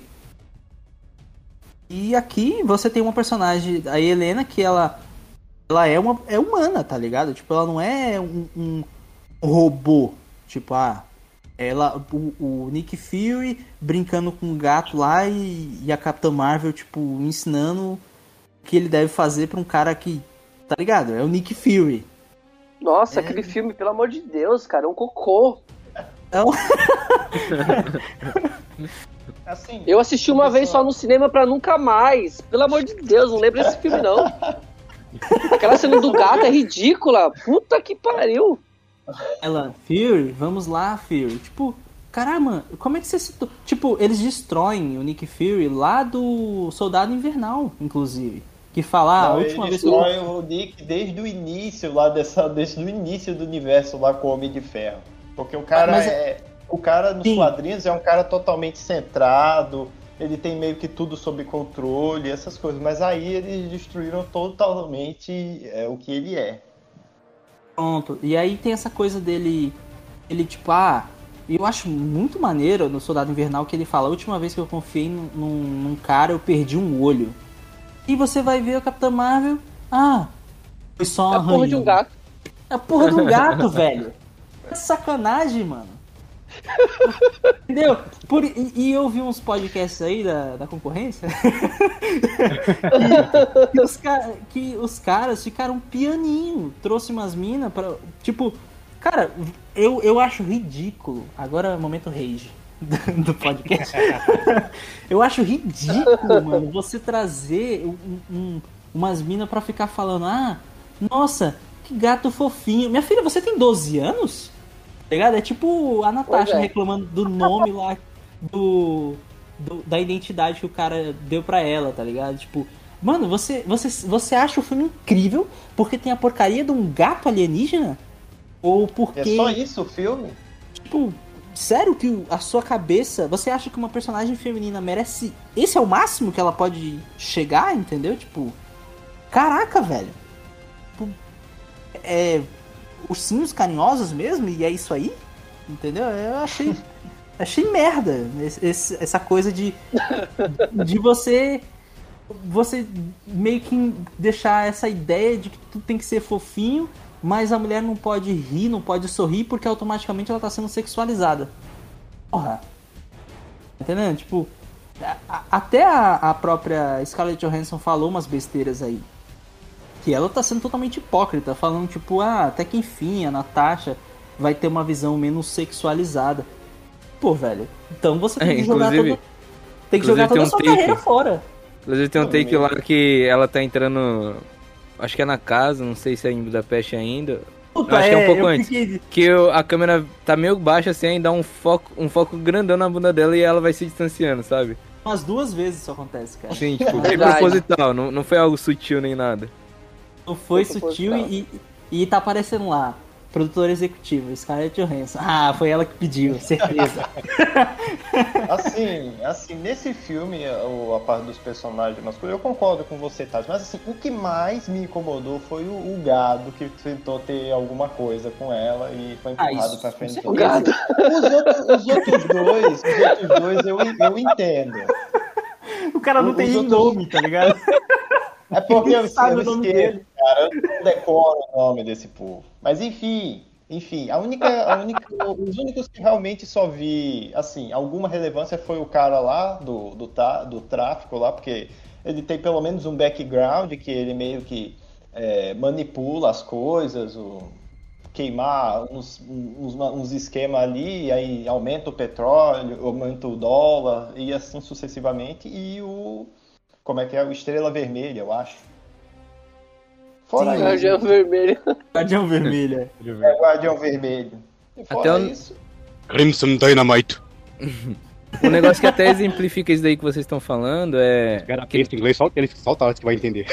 E aqui você tem uma personagem, a Helena, que ela ela é uma é humana, tá ligado? Tipo, ela não é um, um robô. Tipo, ah, ela o, o Nick Fury brincando com o gato lá e, e a Capitã Marvel, tipo, ensinando o que ele deve fazer pra um cara que, tá ligado? É o Nick Fury. Nossa, É. aquele filme, pelo amor de Deus, cara, é um cocô. Então, (laughs) Assim, Eu assisti uma vez só no cinema pra nunca mais. Pelo amor de Deus, não lembro desse filme, não. (laughs) Aquela cena do gato é ridícula. Puta que pariu. Ela, Fury, vamos lá, Fury. Tipo, caramba, como é que você citou? Tipo, eles destroem o Nick Fury lá do Soldado Invernal, inclusive. Que fala, ah, a última vez que eu. o Nick desde o início lá dessa, desde o início do universo lá com o Homem de Ferro. Porque o cara Mas- é. O cara nos Sim. quadrinhos é um cara totalmente centrado, ele tem meio que tudo sob controle, essas coisas. Mas aí eles destruíram totalmente é, o que ele é. Pronto. E aí tem essa coisa dele. Ele, tipo, ah. Eu acho muito maneiro no Soldado Invernal que ele fala: a última vez que eu confiei num, num- cara, eu perdi um olho. E você vai ver o Capitão Marvel. Ah, foi só um É a porra de um gato. É a porra do (laughs) gato, velho. É sacanagem, mano. (laughs) Entendeu? Por, e, e eu vi uns podcasts aí da, da concorrência que, (laughs) os que os caras ficaram pianinho. Trouxe umas minas pra. Tipo, cara, eu, eu acho ridículo. Agora é momento rage do, do podcast. (laughs) eu acho ridículo, mano, você trazer um- um- umas minas pra ficar falando, ah, nossa, que gato fofinho. Minha filha, você tem 12 anos? Tá ligado? É tipo a Natasha é. reclamando do nome lá do, do- da identidade que o cara deu pra ela, tá ligado? Tipo, mano, você, você, você acha o filme incrível porque tem a porcaria de um gato alienígena? Ou porque. É só isso o filme? Tipo, sério que a sua cabeça. Você acha que uma personagem feminina merece. Esse é o máximo que ela pode chegar, entendeu? Tipo. Caraca, velho. Tipo, é. Ursinhos carinhosos mesmo? E é isso aí? Entendeu? Eu achei. (laughs) achei merda esse- essa coisa de. de você. Você meio que deixar essa ideia de que tudo tem que ser fofinho, mas a mulher não pode rir, não pode sorrir, porque automaticamente ela tá sendo sexualizada. Porra. Entendendo? Tipo, a- a- até a, a própria Scarlett Johansson falou umas besteiras aí. Que ela tá sendo totalmente hipócrita, falando tipo, ah, até que enfim, a Natasha vai ter uma visão menos sexualizada. Pô, velho, então você tem É, que jogar todo, tem que jogar toda a tem sua um take. carreira fora. Inclusive tem um take lá que ela tá entrando. Acho que é na casa, não sei se é em Budapeste ainda. Puta, acho que é um pouco eu antes. fiquei- Que o- a câmera tá meio baixa assim, aí dá um foco, um foco grandão na bunda dela e ela vai se distanciando, sabe? Umas duas vezes isso acontece, cara. Assim, (laughs) tipo, Verdade. proposital, não, não foi algo sutil nem nada. Não foi sutil e, e tá aparecendo lá. Produtora executiva, Scarlett Johansson. Ah, foi ela que pediu, certeza. (laughs) Assim, assim, nesse filme, a, a parte dos personagens masculinos, eu concordo com você, Tati, mas assim, o que mais me incomodou foi o, o gado que tentou ter alguma coisa com ela e foi Ah, empurrado isso- pra frente. O gado. Os outros, os outros dois, os outros dois eu, eu entendo. o cara não Os tem nem outros- nome, tá ligado? É porque eu, Sabe eu o nome esqueço, dele. Cara, eu não decoro o nome desse povo. Mas enfim, enfim, a única, a única, os únicos que realmente só vi, assim, alguma relevância foi o cara lá do, do, do tráfico lá, porque ele tem pelo menos um background que ele meio que é, manipula as coisas, o, queimar uns, uns, uns esquemas ali, aí aumenta o petróleo, aumenta o dólar, e assim sucessivamente, e o como é que é? O Estrela Vermelha, eu acho. Fora Sim, Guardião Vermelho. (laughs) Guardião Vermelho. é. é o Guardião Vermelho. E Até fora o- isso, Crimson Dynamite. (laughs) Um negócio que até exemplifica isso daí que vocês estão falando é. Cara, pensa em inglês, só ele só que vai entender.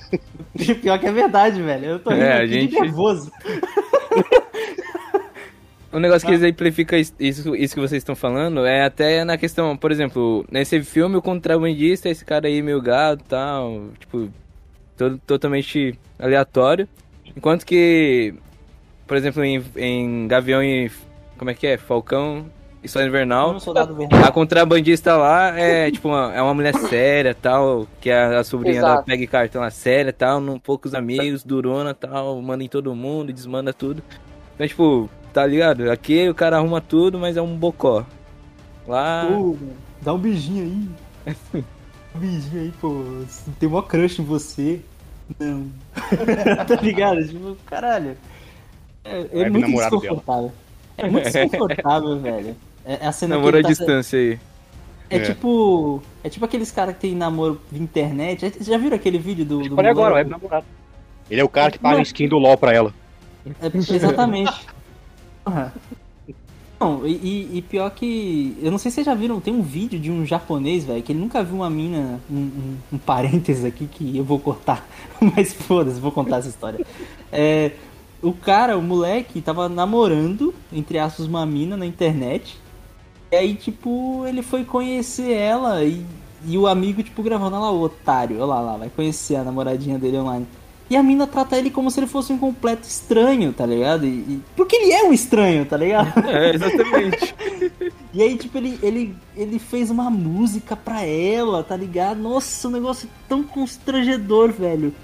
(laughs) Pior que é verdade, velho. Eu tô rindo É, gente- nervoso. Um negócio que exemplifica is- isso, isso que vocês estão falando é até na questão, por exemplo, nesse filme o contrabandista é esse cara aí meio gado e tal, tipo, todo, totalmente aleatório. Enquanto que, por exemplo, em, em Gavião e. Como é que é? Falcão e Sol Invernal. Soldado vermelho. A contrabandista lá é (laughs) tipo uma, é uma mulher séria tal, que é a sobrinha da Exato. Peggy Carter lá, séria tal, não poucos amigos, durona tal, manda em todo mundo, desmanda tudo. Então, tipo, tá ligado? Aqui o cara arruma tudo, mas é um bocó. Lá. Pô, dá um beijinho aí. (laughs) Beijinho aí, pô. Tem mó crush em você. Não. (laughs) tá ligado? Tipo, caralho. É, é muito desconfortável. É muito desconfortável, (laughs) velho. É, é a cena namoro à tá, distância aí. É, É. tipo. É tipo aqueles caras que tem namoro via internet. Vocês já viram aquele vídeo do. do Olha agora, o web namorado. Ele é o cara que paga Não. skin do LOL pra ela. É, exatamente. (laughs) Porra. Não, e, e- pior que. Eu não sei se vocês já viram, tem um vídeo de um japonês, velho, que ele nunca viu uma mina. Um, um, um parênteses aqui que eu vou cortar. (laughs) Mas foda-se, vou contar essa história. É, o cara, o moleque, tava namorando, entre aspas, uma mina na internet. E aí, tipo, ele foi conhecer ela e, e o amigo, tipo, gravando, olha lá o otário, olha lá, lá, vai conhecer a namoradinha dele online. E a mina trata ele como se ele fosse um completo estranho, tá ligado? E, e- porque ele é um estranho, tá ligado? (laughs) É, exatamente. E aí, tipo, ele, ele, ele fez uma música pra ela, tá ligado? Nossa, um negócio tão constrangedor, velho.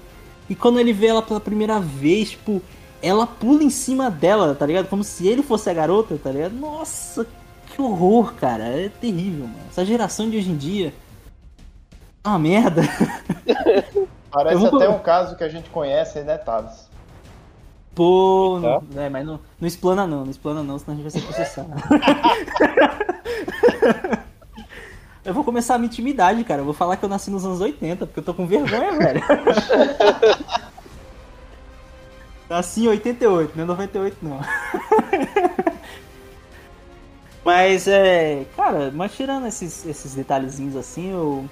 E quando ele vê ela pela primeira vez, tipo, ela pula em cima dela, tá ligado? Como se ele fosse a garota, tá ligado? Nossa, que horror, cara. É terrível, mano. Essa geração de hoje em dia. Uma merda. (laughs) parece vou- até um caso que a gente conhece, né, Thales? Pô, não, é, mas não, não explana não, não explana não, senão a gente vai ser processado. (laughs) eu vou começar a minha intimidade, cara. Eu vou falar que eu nasci nos anos 80, porque eu tô com vergonha, (laughs) velho. nasci em 88, não é 98 não. (laughs) mas é. Cara, mas tirando esses, esses detalhezinhos assim, eu.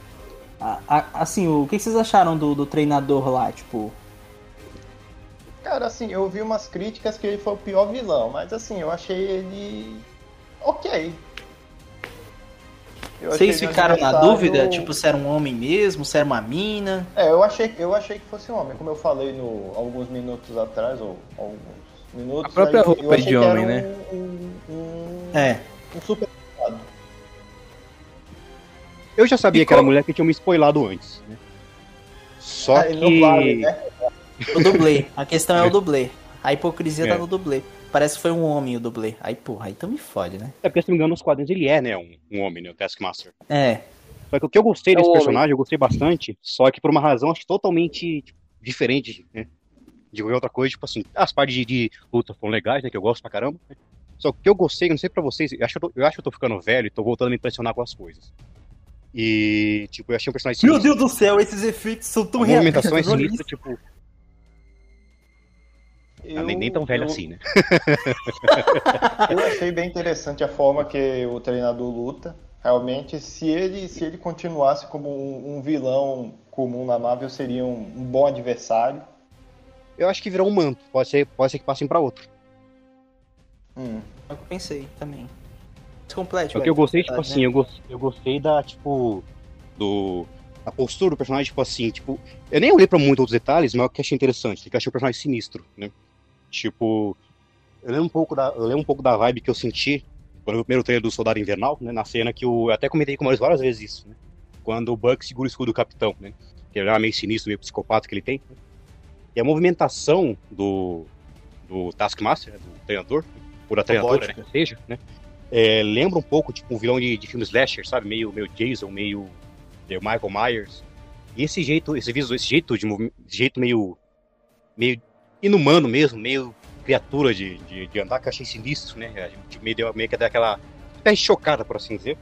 A- a- assim, o que vocês acharam do, do treinador lá, tipo. Cara, assim, eu vi umas críticas que ele foi o pior vilão, mas assim, eu achei ele. ok. Eu Vocês ficaram na dúvida, tipo, se era um homem mesmo, se era uma mina? É, eu achei, eu achei que fosse um homem, como eu falei no, alguns minutos atrás, ou alguns minutos. A própria aí, roupa eu achei de que era homem, um, né? Um, um, É. um super. Eu já sabia E que era qual- mulher que tinha me spoilado antes. Né? Só Ah, que. vale, né? O dublê. A questão é o dublê. A hipocrisia É. tá no dublê. Parece que foi um homem o dublê. Aí, porra, aí então me fode, né? É porque, se não me engano, nos quadrinhos ele é, né? Um, um homem, né? O Taskmaster. É. Só que o que eu gostei É desse homem. personagem, eu gostei bastante, só que por uma razão acho que totalmente tipo, diferente, né? De qualquer outra coisa, tipo assim, as partes de, de luta foram legais, né? Que eu gosto pra caramba. Só que o que eu gostei, não sei pra vocês, eu acho, que eu, tô, eu acho que eu tô ficando velho e tô voltando a me impressionar com as coisas. E, tipo, eu achei um personagem Meu sinistro. Deus do céu, esses efeitos são tão A movimentação é realistas, olha sinistra, tipo, Eu, nem, nem tão velho eu- assim, né? Eu achei bem interessante a forma que o treinador luta. Realmente, se ele, se ele continuasse como um, um vilão comum na Marvel, seria um, um bom adversário. Eu acho que virou um manto, pode ser, pode ser que passem pra outro. Hum. É o que eu pensei também. Complete, É o que eu gostei, tipo assim, eu gostei, eu gostei da, tipo, do. A postura do personagem, tipo assim, tipo. Eu nem olhei pra muitos outros detalhes, mas o que achei interessante, que eu achei o personagem sinistro, né? Tipo. Eu lembro um pouco da, eu lembro um pouco da vibe que eu senti quando eu vi o primeiro trailer do Soldado Invernal, né? Na cena que o. Eu até comentei com o Maurício várias vezes isso, né? Quando o Buck segura o escudo do capitão, né? Que ele era meio sinistro, meio psicopata que ele tem. né? E a movimentação do. do Taskmaster, né, do treinador, ou da treinadora, né? Seja, né? É, lembra um pouco, tipo, um vilão de, de filme slasher, sabe? Meio, meio Jason, meio, Michael Myers. E esse jeito, esse visual, esse jeito de jeito meio, meio inumano mesmo, meio criatura de, de, de andar, que eu achei sinistro, né? Meio, meio que deu aquela até chocada, por assim dizer.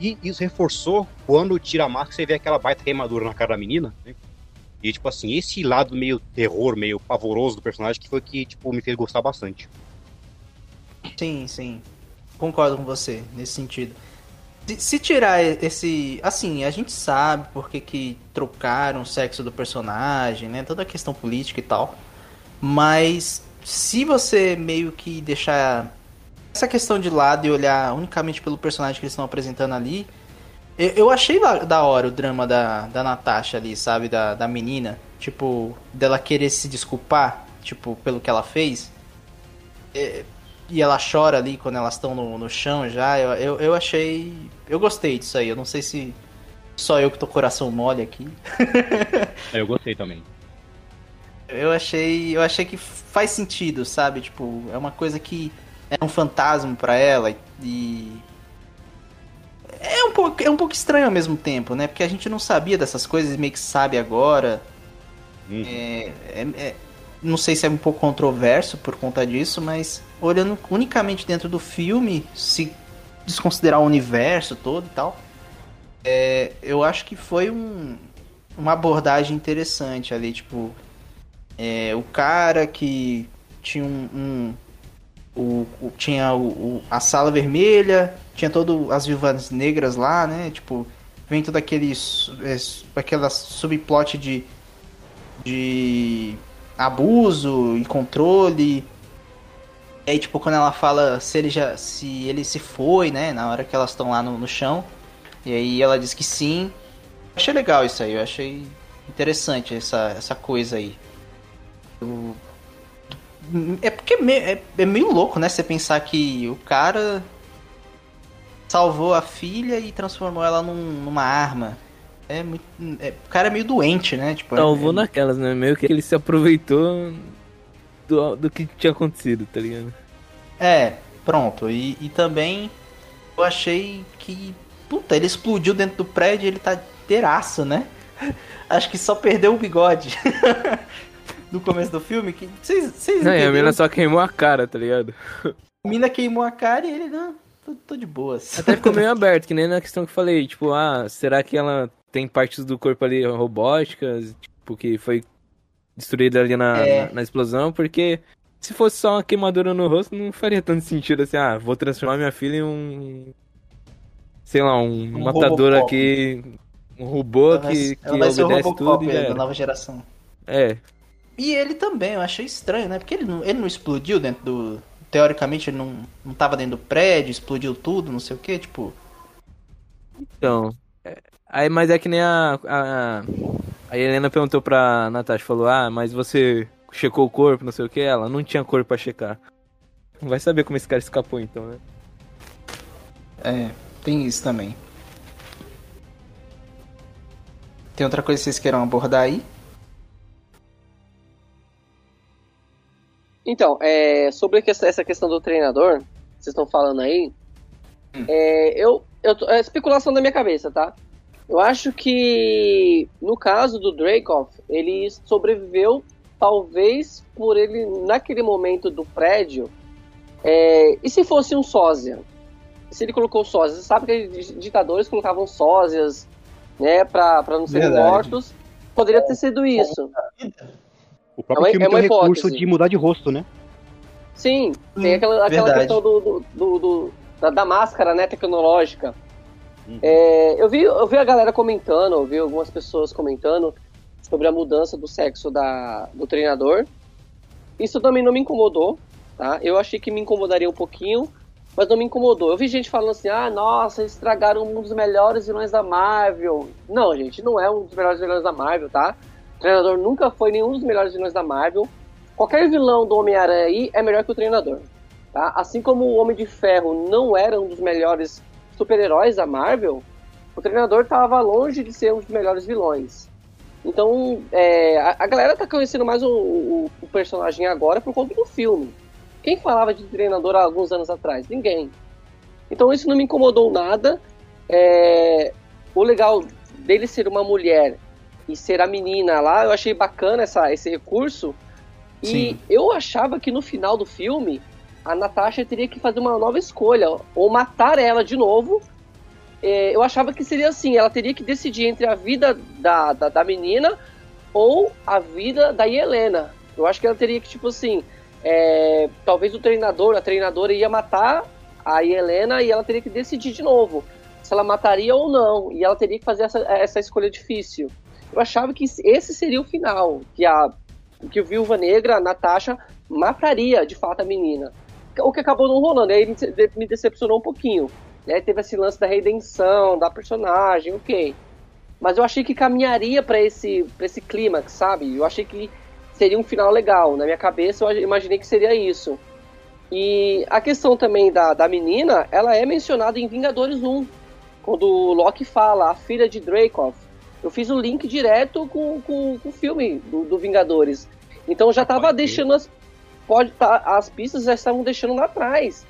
E isso reforçou quando tira a máscara e vê aquela baita queimadura na cara da menina, né? E, tipo assim, esse lado meio terror, meio pavoroso do personagem que foi que, tipo, me fez gostar bastante. Sim, sim. Concordo com você nesse sentido. Se, se tirar esse. Assim, a gente sabe por que, trocaram o sexo do personagem, né? Toda a questão política e tal. Mas se você meio que deixar essa questão de lado e olhar unicamente pelo personagem que eles estão apresentando ali. Eu, eu achei da, da hora o drama da, da Natasha ali, sabe? Da, da menina. Tipo, dela querer se desculpar, tipo, pelo que ela fez. É, e ela chora ali quando elas estão no, no chão já. Eu, eu, eu achei. Eu gostei disso aí. Eu não sei se só eu que tô coração mole aqui. É, Eu gostei também. Eu achei. Eu achei que faz sentido, sabe? Tipo, é uma coisa que é um fantasma pra ela e. É um, pouco, é um pouco estranho ao mesmo tempo, né? Porque a gente não sabia dessas coisas e meio que sabe agora. Uhum. É, é- é- não sei se é um pouco controverso por conta disso, mas olhando unicamente dentro do filme, se desconsiderar o universo todo e tal, é, eu acho que foi um- uma abordagem interessante ali, tipo, é, o cara que tinha um, um- o, o- tinha o, o- a sala vermelha, tinha todo as viúvas negras lá, né? Tipo, vem todo aquele é, aquela subplot de de abuso e controle. E aí, tipo, quando ela fala se ele já. se ele se foi, né? Na hora que elas estão lá no, no chão. E aí ela diz que sim. Eu achei legal isso aí, eu achei interessante essa, essa coisa aí. Eu- É porque é meio, é, é meio louco, né? Você pensar que o cara salvou a filha e transformou ela num- numa arma. É muito. é- o cara é meio doente, né? Tipo, Salvou é, naquelas, né? Meio que ele se aproveitou do, do que tinha acontecido, tá ligado? É, pronto. E, e também eu achei que. Puta, ele explodiu dentro do prédio e ele tá inteiraço, né? (laughs) Acho que só perdeu o bigode. (laughs) no começo do filme. Que, vocês, Não, e a menina só queimou a cara, tá ligado? A mina queimou a cara e ele, não, tô, tô de boas. Até ficou meio (laughs) aberto, que nem na questão que eu falei, tipo, ah, será que ela tem partes do corpo ali robóticas, tipo, que foi destruída ali na, É. na, na explosão? Porque se fosse só uma queimadura no rosto, não faria tanto sentido assim, ah, vou transformar minha filha em um. Sei lá, um, Um matador Robocop. aqui. Um robô vai- que, que ela vai ser o obedece Robocop tudo já da nova geração. É, E ele também, eu achei estranho, né? Porque ele não, ele não explodiu dentro do. Teoricamente ele não, não tava dentro do prédio, explodiu tudo, não sei o que, tipo. então. Aí, mas é que nem a, a. A Helena perguntou pra Natasha, falou, ah, mas você checou o corpo, não sei o que, ela não tinha corpo pra checar. Vai saber como esse cara escapou então, né? É, tem isso também. Tem outra coisa que vocês queiram abordar aí? Então, é, sobre essa questão do treinador, que vocês estão falando aí, é, eu, eu, é especulação da minha cabeça, tá? Eu acho que no caso do Dracoff, ele sobreviveu talvez por ele, naquele momento do prédio, é, e se fosse um sósia? Se ele colocou sósias, você sabe que ditadores colocavam sósias, né, pra, pra não serem Verdade. mortos, poderia ter sido isso. O próprio É uma- filme é tem o uma recurso de mudar de rosto, né? Sim, tem Hum, aquela, aquela verdade. questão do, do, do- do- da, da máscara né, tecnológica. Uhum. É, eu, vi, eu vi a galera comentando, eu vi algumas pessoas comentando sobre a mudança do sexo da, do treinador. Isso também não me incomodou, tá? Eu achei que me incomodaria um pouquinho, mas não me incomodou. Eu vi gente falando assim, ah, nossa, estragaram um dos melhores vilões da Marvel. Não, gente, não é um dos melhores vilões da Marvel, tá? O treinador nunca foi nenhum dos melhores vilões da Marvel. Qualquer vilão do Homem-Aranha aí é melhor que o treinador, tá? Assim como o Homem de Ferro não era um dos melhores super-heróis da Marvel, o treinador estava longe de ser um dos melhores vilões. Então, é, a, a galera tá conhecendo mais o, o- o personagem agora por conta do filme. Quem falava de treinador há alguns anos atrás? Ninguém. Então isso não me incomodou nada. É, o legal dele ser uma mulher e ser a menina lá, eu achei bacana essa, esse recurso. E Sim. eu achava que no final do filme a Natasha teria que fazer uma nova escolha, ou matar ela de novo. É, eu achava que seria assim, ela teria que decidir entre a vida da, da, da menina ou a vida da Helena. Eu acho que ela teria que, tipo assim, é, talvez o treinador, a treinadora ia matar a Helena e ela teria que decidir de novo se ela mataria ou não. E ela teria que fazer essa, essa escolha difícil. Eu achava que esse seria o final, que a que o Viúva Negra, a Natasha, mataria de fato a menina. O que acabou não rolando, aí me de- me decepcionou um pouquinho. Né? Teve esse lance da redenção, da personagem, ok. Mas eu achei que caminharia pra esse, pra esse clímax, sabe? Eu achei que seria um final legal. Na minha cabeça eu imaginei que seria isso. E a questão também da, da menina, ela é mencionada em Vingadores 1. Quando o Loki fala, a filha de Dreykov. Eu fiz o link direto com, com, com o filme do, do Vingadores. Então já tava deixando as. Pode tá, as pistas já estavam deixando lá atrás.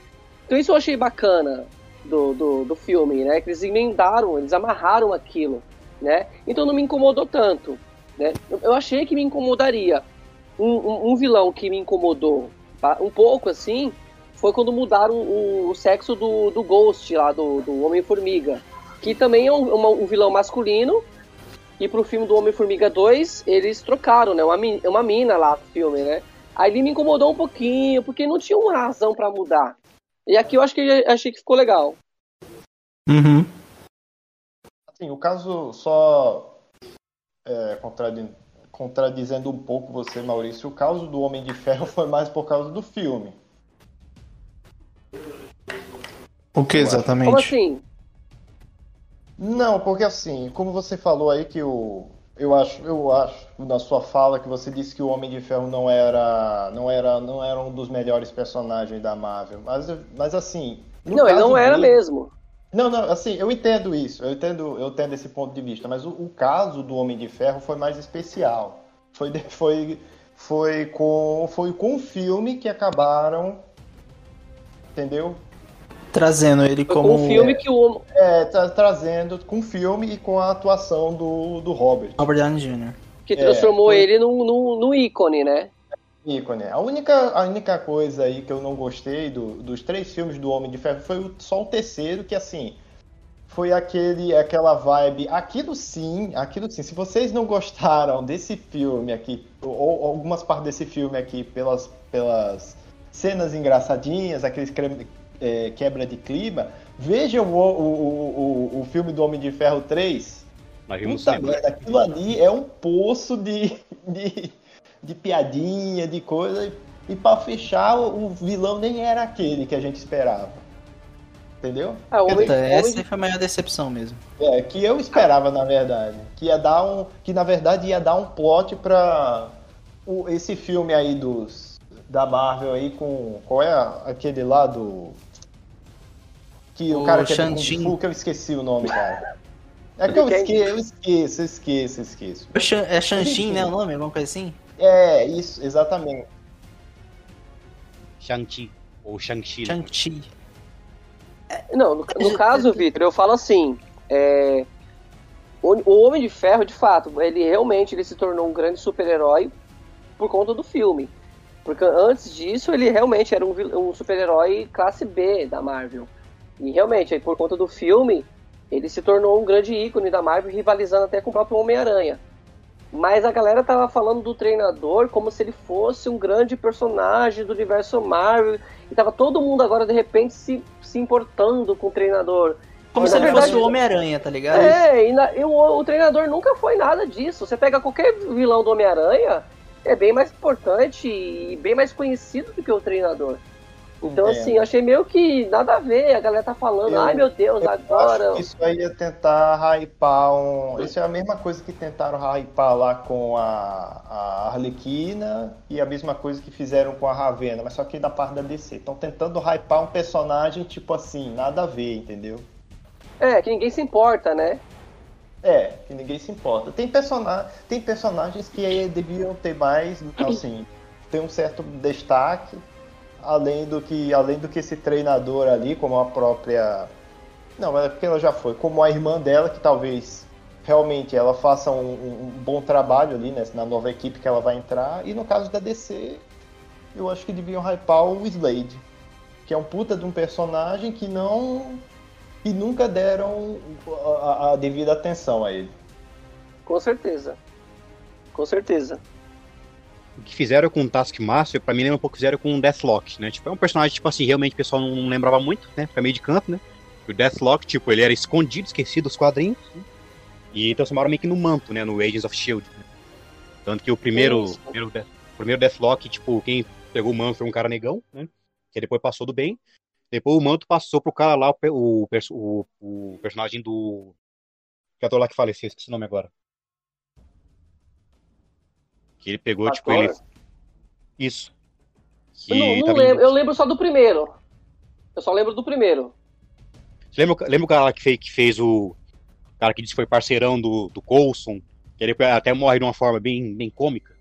Então isso eu achei bacana do, do, do filme, né? Que eles emendaram, eles amarraram aquilo, né? Então não me incomodou tanto, né? Eu, achei que me incomodaria. Um, um, um vilão que me incomodou tá? um pouco assim foi quando mudaram o, o sexo do, do Ghost lá, do, do Homem-Formiga. Que também é um, um vilão masculino. E pro filme do Homem-Formiga 2, eles trocaram, né? Uma, uma mina lá no filme, né? Aí ele me incomodou um pouquinho, porque não tinha uma razão pra mudar. E aqui eu acho que achei que ficou legal. Uhum. Assim, o caso só é, contradi- contradizendo um pouco você, Maurício, o caso do Homem de Ferro (laughs) foi mais por causa do filme. O que exatamente? Como assim? Não, porque assim, como você falou aí que o eu acho, eu acho na sua fala que você disse que o Homem de Ferro não era não era não era um dos melhores personagens da Marvel, mas mas assim, não, ele não era dele- mesmo. Não, não, assim, eu entendo isso, eu entendo, eu entendo esse ponto de vista, mas o, o caso do Homem de Ferro foi mais especial. Foi, foi, foi com, foi com o filme que acabaram, entendeu? Trazendo ele como. com um filme que o. É, tra- trazendo com o filme e com a atuação do, do Robert. Robert Downey Jr. que É, transformou foi- ele num, num, num ícone, né? ícone. A única, a única coisa aí que eu não gostei do- dos três filmes do Homem de Ferro foi o- só o terceiro, que assim, foi aquele, aquela vibe. Aquilo sim, aquilo sim. Se vocês não gostaram desse filme aqui, ou, ou algumas partes desse filme aqui, pelas, pelas cenas engraçadinhas, aqueles é, quebra de clima, vejam o, o, o, o- filme do Homem de Ferro 3. Nós vimos Puta merda, aquilo ali é um poço de, de, de piadinha, de coisa. E pra fechar, o o vilão nem era aquele que a gente esperava. Entendeu? Ah, o Homem, Puta, Homem essa foi a maior decepção mesmo. É, que eu esperava, na verdade. Que ia dar um. Que na verdade ia dar um plot pra o, esse filme aí dos. Da Marvel aí com. Qual é aquele lá do. Que o, O cara que é Kung. Fu, que eu esqueci o nome, cara. (laughs) É que eu Quem? esqueço, eu esqueço, eu esqueço, eu esqueço. É Shan- É Shang-Chi, Enfim. né? O nome? Alguma coisa assim? É, isso, exatamente. Shang-Chi. Ou Shang-Chi. né? Shang-Chi. Não, no, no caso, Victor, eu falo assim. é, o, o Homem de Ferro, de fato, ele realmente ele se tornou um grande super-herói por conta do filme. Porque antes disso, ele realmente era um, um super-herói classe B da Marvel. E realmente, aí, por conta do filme, ele se tornou um grande ícone da Marvel, rivalizando até com o próprio Homem-Aranha. Mas a galera tava falando do treinador como se ele fosse um grande personagem do universo Marvel. E tava todo mundo agora, de repente, se, se importando com o treinador. Como se ele verdade, fosse o Homem-Aranha, tá ligado? É, e, na- e o, o treinador nunca foi nada disso. Você pega qualquer vilão do Homem-Aranha, é bem mais importante e bem mais conhecido do que o treinador. Então, Entendo. assim, achei meio que nada a ver. A galera tá falando, Eu- ai meu Deus, Eu agora. acho que isso aí é tentar hypar um. Isso é a mesma coisa que tentaram hypar lá com a, a Arlequina e a mesma coisa que fizeram com a Ravena, mas só que da parte da DC. Estão tentando hypar um personagem tipo assim, nada a ver, entendeu? É, que ninguém se importa, né? É, que ninguém se importa. Tem, persona... Tem personagens que aí deviam ter mais, assim, ter um certo destaque, além do que além do que esse treinador ali, como a própria. Não, é porque ela já foi, como a irmã dela, que talvez realmente ela faça um, um- bom trabalho ali né, na nova equipe que ela vai entrar. E no caso da DC, eu acho que deviam hypar o Slade, que é um puta de um personagem que não e nunca deram a, a- a devida atenção a ele. Com certeza. Com certeza. O que fizeram com o Taskmaster, pra mim lembra um pouco o que fizeram com o Deathlock, né? Tipo, é um personagem, tipo assim, realmente o pessoal não lembrava muito, né? Fica meio de canto, né? O Deathlock, tipo, ele era escondido, esquecido dos quadrinhos, né? E transformaram meio que no manto, né? No Agents of S.H.I.E.L.D. né? Tanto que o primeiro, Isso. primeiro, Death- primeiro Deathlock, tipo, quem pegou o manto foi um cara negão, né? Que depois passou do bem. Depois o manto passou pro cara lá, o, o, o, o personagem do... Que ator lá que faleceu, esqueci o nome agora. Que ele pegou, tipo, ele... Isso. Eu não, não lembro, em- eu lembro só do primeiro. Eu só lembro do primeiro. Você Lembra, o- lembra o cara que fez, que fez o. o cara que disse que foi parceirão do, do Coulson? Que ele até morre de uma forma bem, bem cômica.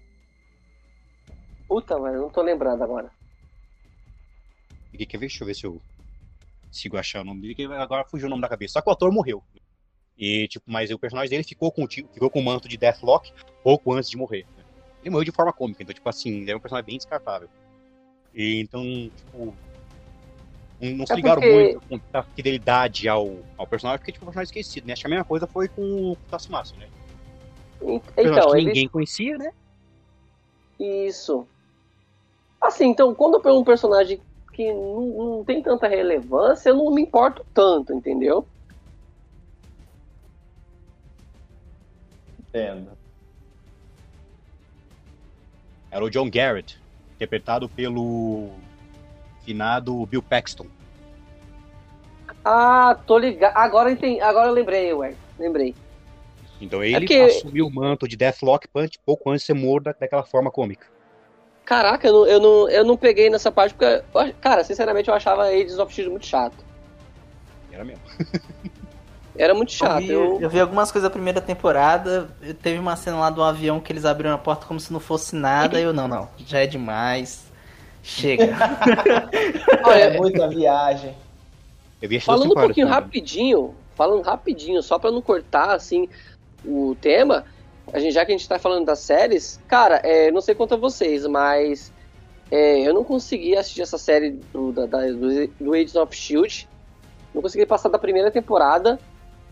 Puta, mas eu não tô lembrando agora. Que- Quer ver? Deixa eu ver se eu consigo achar o nome dele, que agora fugiu o nome da cabeça. Só que o ator morreu. E, tipo, mas o personagem dele ficou com, ficou com o manto de Deathlock pouco antes de morrer. Ele morreu de forma cômica, então, tipo assim, ele é um personagem bem descartável. E então, tipo. Não, não se É ligaram porque- muito com a fidelidade ao, ao personagem, porque tipo, o personagem esquecido, né? Acho que a mesma coisa foi com o Taskmaster, né? Então, que ele... ninguém conhecia, né? Isso. Assim, então, quando eu pego um personagem que não, não tem tanta relevância, eu não me importo tanto, entendeu? Entendo. Era o John Garrett, interpretado pelo finado Bill Paxton. Ah, tô ligado. Agora, entendi. Agora eu lembrei, ué. Lembrei. Então ele que- assumiu o manto de Deathlock Punch pouco antes de ser morto da- daquela forma cômica. Caraca, eu não, eu não, eu não peguei nessa parte porque, cara, sinceramente eu achava Agents of Shield muito chato. Era mesmo. (laughs) Era muito Eu chato. vi, Eu, eu vi algumas coisas da primeira temporada. eu- Teve uma cena lá do avião que eles abriram a porta como se não fosse nada. Eu, não, não, já é demais. Chega. (laughs) É muita viagem. Eu Falando um pouquinho também. rapidinho, falando rapidinho, só pra não cortar assim o tema, a gente, já que a gente tá falando das séries, cara, é, não sei quanto a vocês, mas é, eu não consegui assistir essa série do, da, da- do, do Agents of Shield. Não consegui passar da primeira temporada.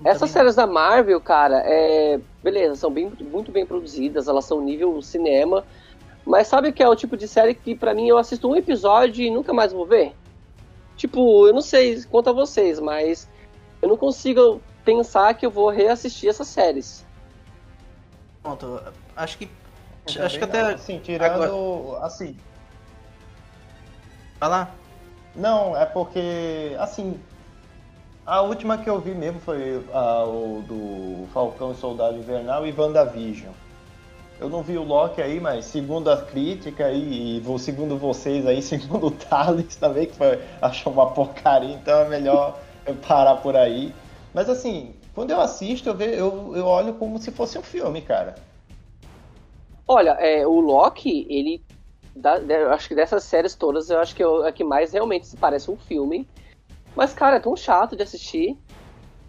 Essas Também séries da Marvel, cara, é, beleza, são bem, muito bem produzidas, elas são nível cinema. Mas sabe que é o tipo de série que pra mim eu assisto um episódio e nunca mais vou ver? Tipo, eu não sei quanto a vocês, mas eu não consigo pensar que eu vou reassistir essas séries. Pronto, acho que. Eu Acho que até. não. Assim, tirando. Assim. Vai lá. Não, é porque. Assim. A última que eu vi mesmo foi a, o do Falcão e Soldado Invernal e WandaVision. Eu não vi o Loki aí, mas segundo a crítica e vo- segundo vocês aí, (laughs) segundo o Thales também, que foi, achou uma porcaria, então é melhor (laughs) eu parar por aí. Mas assim, quando eu assisto, eu, ve- eu, eu olho como se fosse um filme, cara. Olha, é, o Loki, ele. da- de- acho que dessas séries todas, eu acho que é a que mais realmente se parece um filme. Mas, cara, é tão chato de assistir.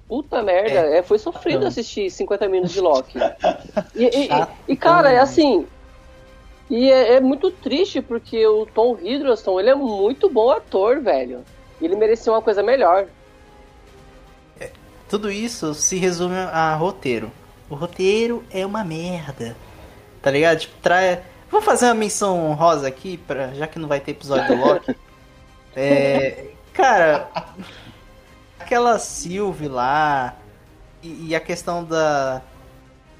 Puta merda, é, foi sofrido assistir 50 minutos de Loki. (laughs) E, e- e- cara, é assim. E é, é muito triste porque o Tom Hiddleston, ele é muito bom ator, velho. E ele merecia uma coisa melhor. Tudo isso se resume a roteiro. O roteiro é uma merda. Tá ligado? Tipo, trai... Vou fazer uma menção honrosa aqui, pra... já que não vai ter episódio do Loki. (laughs) É, Cara, aquela Sylvie lá e, e a questão da.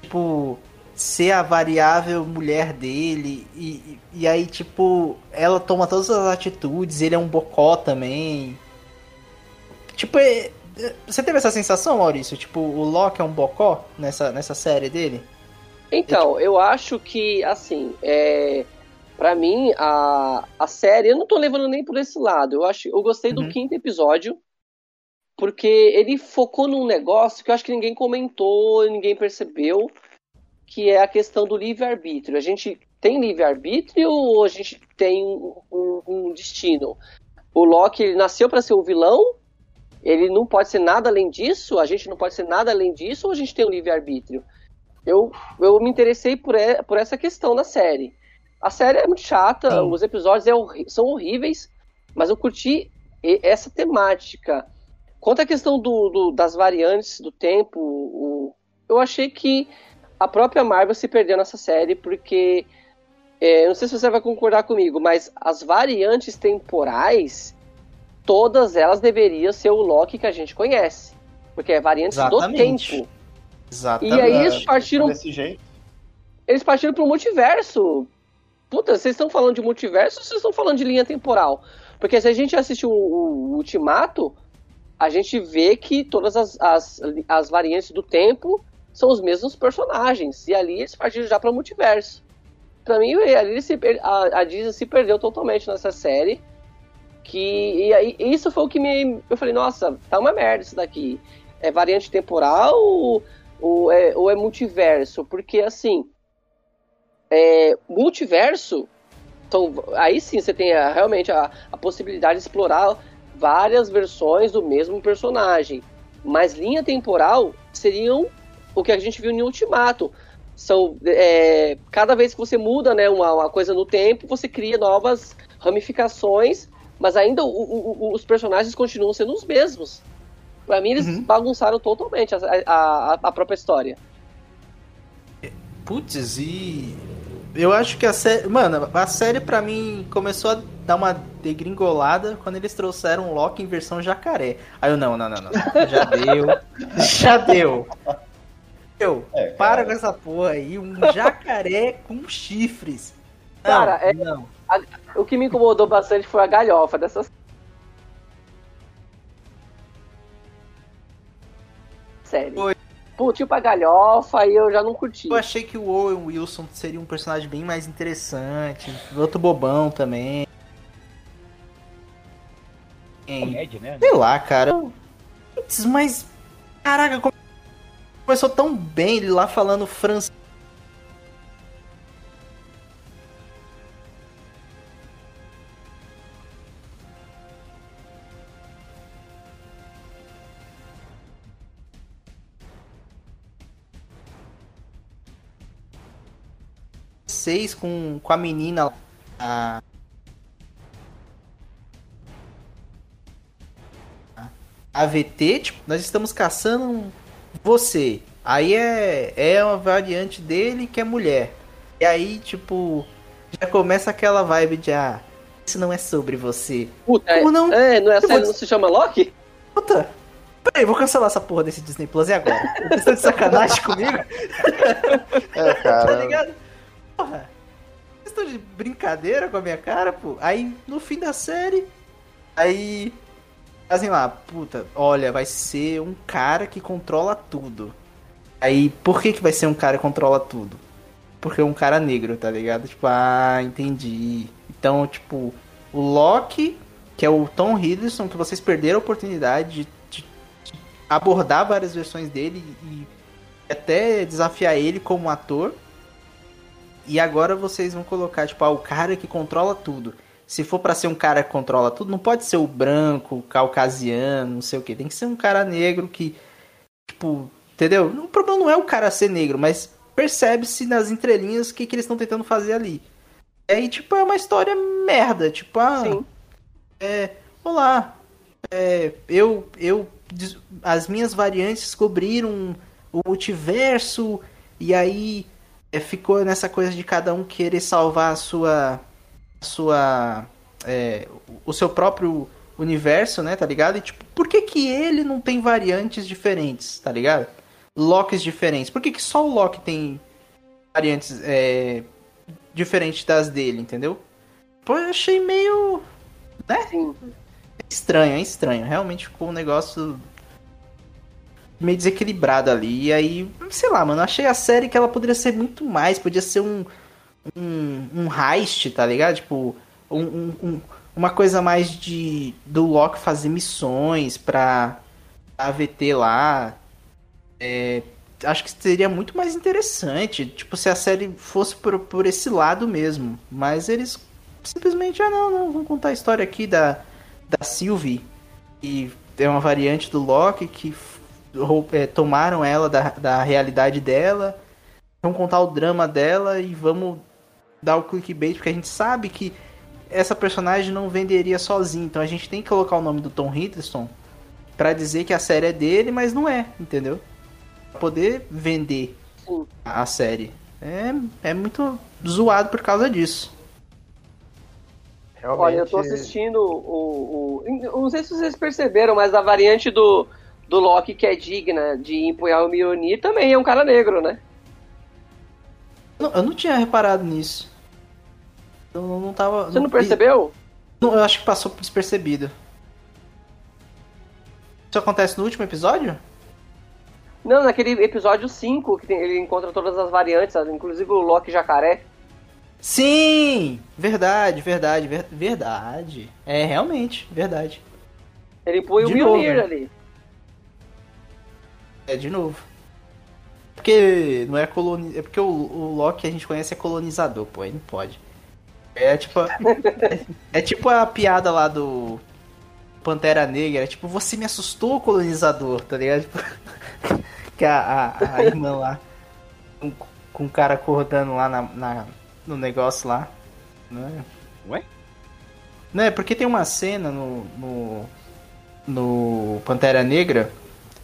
Tipo, ser a variável mulher dele. E, e, aí, tipo, ela toma todas as atitudes, ele é um bocó também. Tipo, é- é- você teve essa sensação, Maurício? Tipo, o Loki é um bocó nessa, nessa série dele? Então, eu acho que, assim, é, para mim, a, a série, eu não tô levando nem por esse lado. Eu acho, eu gostei do Uhum. quinto episódio, porque ele focou num negócio que eu acho que ninguém comentou, ninguém percebeu, que é a questão do livre-arbítrio. A gente tem livre-arbítrio ou a gente tem um, um- um destino? O Loki ele nasceu para ser o vilão, ele não pode ser nada além disso, a gente não pode ser nada além disso, ou a gente tem um livre-arbítrio? Eu, eu me interessei por, e- por essa questão na série. A série é muito chata, os episódios é são horríveis, mas eu curti essa temática. Quanto à questão do, do- das variantes do tempo, o- eu achei que a própria Marvel se perdeu nessa série, porque é, eu não sei se você vai concordar comigo, mas as variantes temporais, todas elas deveriam ser o Loki que a gente conhece. Porque é variantes Exatamente. do tempo. E Exatamente. aí É, eles partiram Desse jeito. eles partiram pro multiverso. Puta, vocês estão falando de multiverso ou vocês estão falando de linha temporal? Porque se a gente assistiu o, o Ultimato, a gente vê que todas as, as, as variantes do tempo são os mesmos personagens. E ali eles partiram já para o multiverso. Pra mim, ali se a, a Disney se perdeu totalmente nessa série. Que, e aí, isso foi o que me. Eu falei, nossa, tá uma merda isso daqui. É variante temporal ou, ou, é, ou é multiverso? Porque assim é, multiverso, então aí sim você tem a- realmente a, a possibilidade de explorar várias versões do mesmo personagem. Mas linha temporal seriam o que a gente viu em Ultimato. São é, cada vez que você muda né, uma, uma coisa no tempo, você cria novas ramificações, mas ainda o- o- o- os personagens continuam sendo os mesmos. Pra mim, eles Uhum. bagunçaram totalmente a, a- a própria história. Putz, e. Eu acho que a série. Mano, a série pra mim começou a dar uma degringolada quando eles trouxeram o Loki em versão jacaré. Aí eu, não, não, não, não. Já deu. (laughs) Já deu. Eu, É, para com essa porra aí. Um jacaré com chifres. Não, Cara, é- Não. O que me incomodou bastante foi a galhofa dessa série. Foi. Putz, tipo a galhofa e eu já não curti. Eu achei que o Owen Wilson seria um personagem bem mais interessante. Outro bobão também. Comédia, né? Sei lá, cara. Putz, mas. Caraca, come- começou tão bem ele lá falando francês. Com, com a menina lá, a AVT, tipo, nós estamos caçando você. Aí é, é uma variante dele que é mulher. E aí, tipo, já começa aquela vibe de ah, isso não é sobre você. Puta, é, Como não? é, não é vou- não se chama Loki? Puta! Peraí, vou cancelar essa porra desse Disney Plus e agora? (laughs) Vocês estão de sacanagem comigo? É, Tá cara. ligado? Porra! Vocês estão de brincadeira com a minha cara, pô? Aí, no fim da série, aí. Fazem lá, puta, olha, vai ser um cara que controla tudo. Aí, por que que vai ser um cara que controla tudo? Porque é um cara negro, tá ligado? Tipo, ah, entendi. Então, tipo, o Loki, que é o Tom Hiddleston, que vocês perderam a oportunidade de, de- de abordar várias versões dele e até desafiar ele como ator. E agora vocês vão colocar, tipo, ah, o cara que controla tudo. Se for pra ser um cara que controla tudo, não pode ser o branco, o caucasiano, não sei o que. Tem que ser um cara negro que, tipo, entendeu? O problema não é o cara ser negro, mas percebe-se nas entrelinhas o que, que eles estão tentando fazer ali. E aí, tipo, é uma história merda. Tipo, ah, Sim. é, olá, é, eu, eu, as minhas variantes descobriram o multiverso e aí é, ficou nessa coisa de cada um querer salvar a sua, a sua, é, o seu próprio universo, né, tá ligado? E tipo, por que que ele não tem variantes diferentes, tá ligado? Locks diferentes. Por que que só o Loki tem variantes é, diferentes das dele, entendeu? Pô, eu achei meio. né? Estranho, é estranho. Realmente ficou um negócio meio desequilibrado ali. E aí, sei lá, mano, achei a série que ela poderia ser muito mais. Podia ser um. um, um heist, tá ligado? Tipo, um, um- um- uma coisa mais de. do Loki fazer missões pra AVT lá. É, acho que seria muito mais interessante. Tipo, se a série fosse por, por esse lado mesmo. Mas eles simplesmente, ah não, não, vamos contar a história aqui da, da Sylvie. E é uma variante do Loki que é, tomaram ela da, da realidade dela. Vamos contar o drama dela e vamos dar o clickbait, porque a gente sabe que essa personagem não venderia sozinha. Então a gente tem que colocar o nome do Tom Hiddleston pra dizer que a série é dele, mas não é, entendeu? Pra poder vender Sim. a série. É, é muito zoado por causa disso. Realmente. Olha, eu tô assistindo o, o- eu Não sei se vocês perceberam, mas a variante do, do Loki que é digna de empunhar o Mjolnir também é um cara negro, né? Não, eu não tinha reparado nisso. Eu não, não tava. Você não percebeu? Não, eu acho que passou despercebido. Isso acontece no último episódio? Não, naquele episódio 5, que tem- ele encontra todas as variantes, inclusive o Loki jacaré. Sim! Verdade, verdade, ver- verdade. É, realmente, verdade. Ele põe o Mjolnir ali. É, de novo. Porque não é coloni... É porque o, o Loki a gente conhece é colonizador, pô, aí não pode. É tipo. a- é, (laughs) é tipo a piada lá do Pantera Negra, é tipo, você me assustou, colonizador, tá ligado? Tipo, (laughs) que a, a, a irmã lá, com, com o cara acordando lá na, na- no negócio lá. Né? Ué? Não, é porque tem uma cena no, no, no Pantera Negra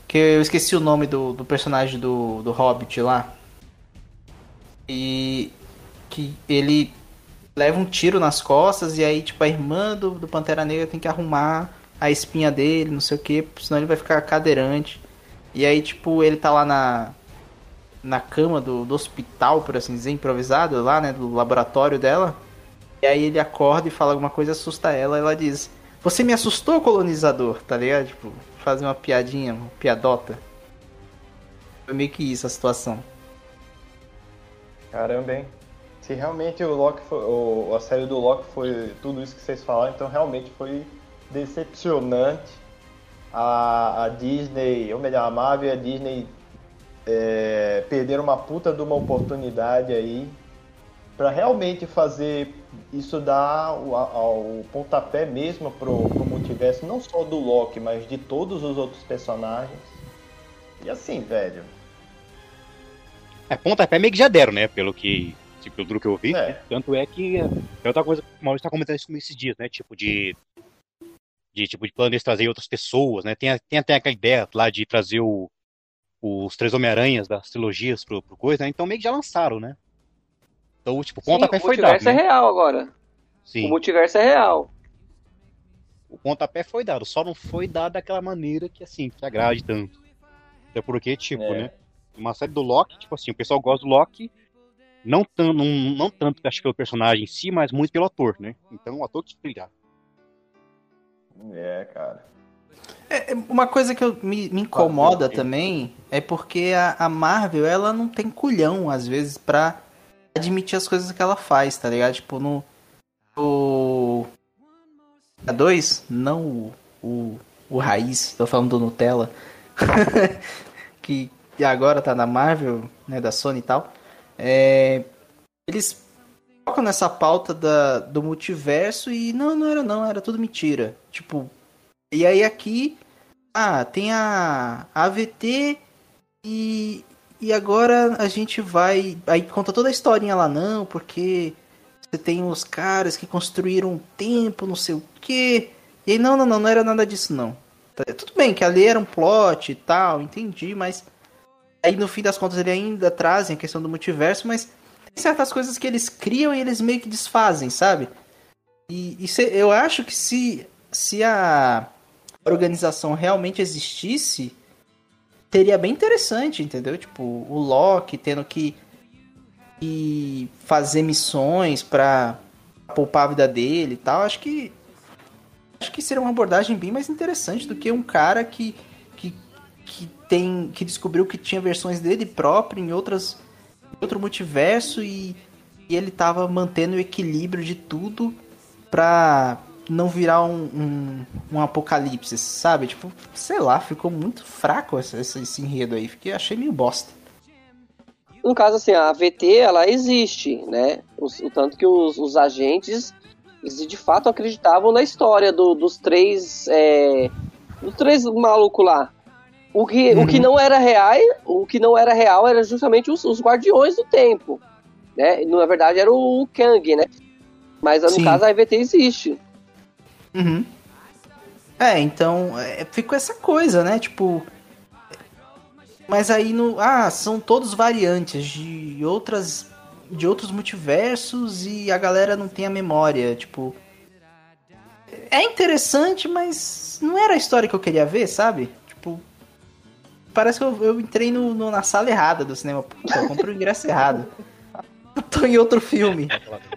que eu esqueci o nome do, do personagem do, do Hobbit lá. E que ele leva um tiro nas costas e aí, tipo, a irmã do, do Pantera Negra tem que arrumar a espinha dele, não sei o que, senão ele vai ficar cadeirante. E aí, tipo, ele tá lá na, na cama do, do hospital, por assim dizer, improvisado lá, né, do laboratório dela. E aí ele acorda e fala alguma coisa, assusta ela, e ela diz: Você me assustou, colonizador, tá ligado? Tipo, fazer uma piadinha, uma piadota. Foi meio que isso a situação. Caramba, hein? Se realmente o Loki foi, o- a série do Loki foi tudo isso que vocês falaram, então realmente foi decepcionante a, a Disney, ou melhor, a Marvel e a Disney é, perderam uma puta de uma oportunidade aí para realmente fazer isso dar o, a- o pontapé mesmo pro, pro multiverso, não só do Loki, mas de todos os outros personagens. E assim, velho, É, pontapé meio que já deram, né? Pelo que, tipo, pelo que eu vi. É. Tanto é que é outra coisa que o Maurício tá comentando isso comigo esses dias, né? Tipo, de. De tipo, de planos de trazer outras pessoas, né? Tem, tem até aquela ideia lá de trazer o, os três Homem-Aranhas das trilogias pro, pro coisa, né? Então meio que já lançaram, né? Então, tipo, o Sim, pontapé o foi dado, multiverso é né? real agora. O Sim, multiverso é real. o pontapé foi dado, só não foi dado daquela maneira que, assim, que agrade tanto. Até porque, tipo, É. né? Uma série do Loki, tipo assim, o pessoal gosta do Loki, não, tan não, não tanto, acho que pelo personagem em si, mas muito pelo ator, né? Então o ator que brilhar. é, cara. É, é, uma coisa que eu- me, me incomoda também é porque a, a Marvel, ela não tem culhão, às vezes, pra admitir as coisas que ela faz, tá ligado? Tipo, no. O. A 2, não o, o, o Raiz, tô falando do Nutella. (laughs) que agora tá na Marvel, né, da Sony e tal. É, eles focam nessa pauta da, do multiverso e não, não era não, era tudo mentira. Tipo, e aí aqui, ah, tem a AVT e, e agora a gente vai. Aí conta toda a historinha lá, não, porque você tem os caras que construíram um tempo, não sei o quê. E aí, não, não, não, não era nada disso, não. Tá- Tudo bem que ali era um plot e tal, entendi, mas. Aí no fim das contas ele ainda trazem a questão do multiverso, mas tem certas coisas que eles criam e eles meio que desfazem, sabe? E, e se- eu acho que se, se a organização realmente existisse, seria bem interessante, entendeu? Tipo, o Loki tendo que e fazer missões pra poupar a vida dele e tal, acho que acho que seria uma abordagem bem mais interessante do que um cara que que, que tem que descobriu que tinha versões dele próprio em outras em outro multiverso e, e ele tava mantendo o equilíbrio de tudo pra não virar um, um, um apocalipse, sabe? Tipo, sei lá, ficou muito fraco esse, esse, esse enredo aí. Fiquei, achei meio bosta. No caso, assim, a AVT, ela existe, né? O, o tanto que os, os agentes, eles de fato acreditavam na história do- dos três, é, dos três malucos lá. O que, o que não era real, o que não era real era justamente os, os guardiões do tempo, né? Na verdade era o, o Kang, né? Mas no Sim. caso a AVT existe. Uhum. É, então é, ficou essa coisa, né? Tipo. Mas aí no. Ah, são todos variantes de outras. De outros multiversos e a galera não tem a memória. Tipo. É interessante, mas não era a história que eu queria ver, sabe? Tipo. Parece que eu, eu entrei no, no- na sala errada do cinema. Puta, eu comprei o ingresso errado. (laughs) Eu tô em outro filme.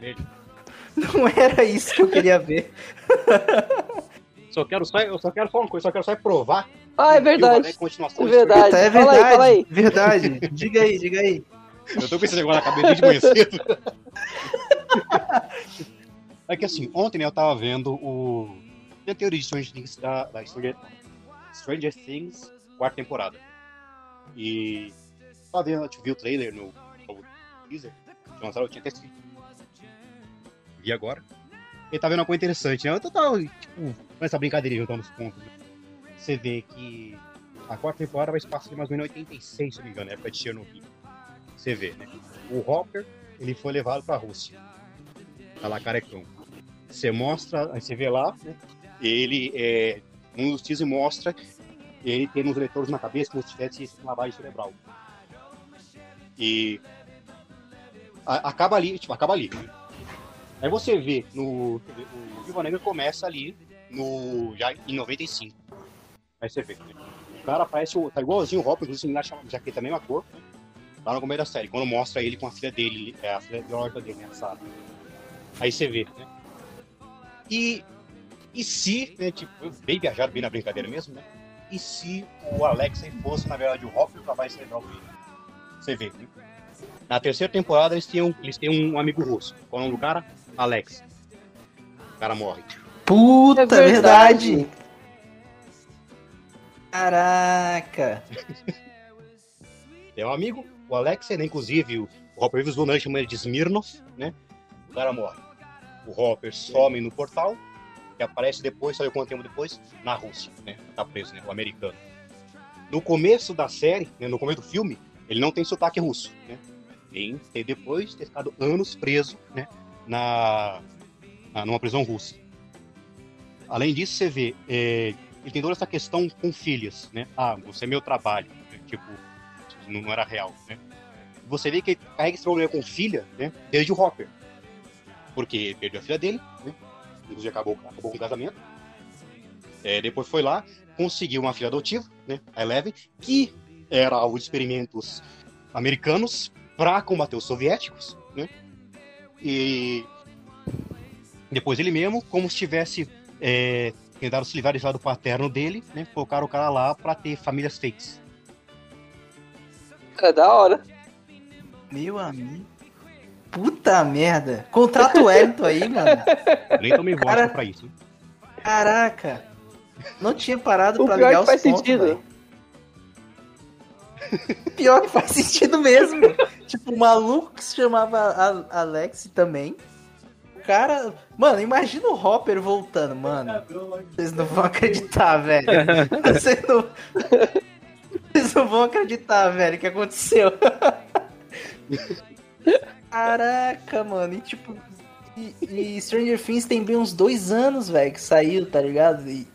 Vermelha. Não era isso que eu queria ver. (laughs) Só quero só, eu só quero só uma coisa, só quero só provar. Ah, é verdade. Continuação É verdade. Puta, é Fala aí, verdade. fala aí. Verdade. (laughs) Diga aí, diga aí. Eu tô pensando agora na cabeça de manhã cedo. É que assim, ontem né, eu tava vendo o. Tem a teoria de Stranger Things da, da Stranger, Stranger Things, quarta temporada. E. Tava vendo, eu vi o trailer no, no teaser. que lançaram, Eu tinha até. Vi agora. E tá vendo uma coisa interessante, né? Eu tava, tipo, essa brincadeirinha juntando os pontos. Né? Você vê que a quarta temporada vai se passar em mais ou menos 86, se não me engano, na época de Chernobyl. Você vê, né? O Hopper, ele foi levado pra Rússia. Tá lá carecão. Você mostra, aí você vê lá, né? Ele é. Um dos teasers mostra ele tendo uns eletrodos na cabeça como se tivesse lavagem cerebral. E. a- acaba ali, tipo, acaba ali. Aí você vê no. O Viva Negra começa ali no. já em 95. Aí você vê. O cara parece. Tá igualzinho o Hopper, inclusive na jaqueta a mesma cor? Lá no começo da série, quando mostra ele com a filha dele, é a filha biológica dele, né, Sarah. Aí você vê, né? E, e se, né, tipo, bem viajado, bem na brincadeira mesmo, né? E se o Alex fosse, na verdade, o Hopper pra mais cerebral dele? Você vê, né? Na terceira temporada eles têm um, eles têm um amigo russo. Qual é o nome do cara? Alex. O cara morre. Puta, É verdade. verdade. Caraca. É um amigo, o Alex, né? Inclusive, o Hopper vive zoando, chama ele de Smirnov, né? O cara morre. O Hopper some no portal, que aparece depois, sabe quanto tempo depois? Na Rússia, né? Tá preso, né? O americano. No começo da série, né, no começo do filme, ele não tem sotaque russo, né? Tem depois de ter ficado anos preso, né? Na, na- numa prisão russa. Além disso, você vê, é, ele tem toda essa questão com filhas, né? Ah, você é meu trabalho, né? tipo, não, não era real, né? Você vê que ele carrega esse problema com filha, né? Desde o Hopper. Porque ele perdeu a filha dele, né? Inclusive acabou, acabou com o casamento. É, depois foi lá, conseguiu uma filha adotiva, né? A Eleven, que era alvo de experimentos americanos para combater os soviéticos? E depois ele mesmo, como se tivesse é, tentado se livrar lado paterno dele, né? Colocaram o cara lá para ter famílias fakes. É da hora. Meu amigo. Puta merda. Contrata o Wellington aí, mano. Nem tomei voz Cara- pra isso. hein? Caraca. Não tinha parado O pra pior ligar que os faz pontos, sentido. velho. Pior que faz sentido mesmo. Tipo, o maluco que se chamava Alex também. O cara. Mano, imagina o Hopper voltando, mano. Vocês não vão acreditar, velho. (laughs) Vocês não. Vocês não vão acreditar, velho, o que aconteceu. (laughs) Caraca, mano. E tipo. E, e Stranger Things tem bem uns dois anos, velho, que saiu, tá ligado? E,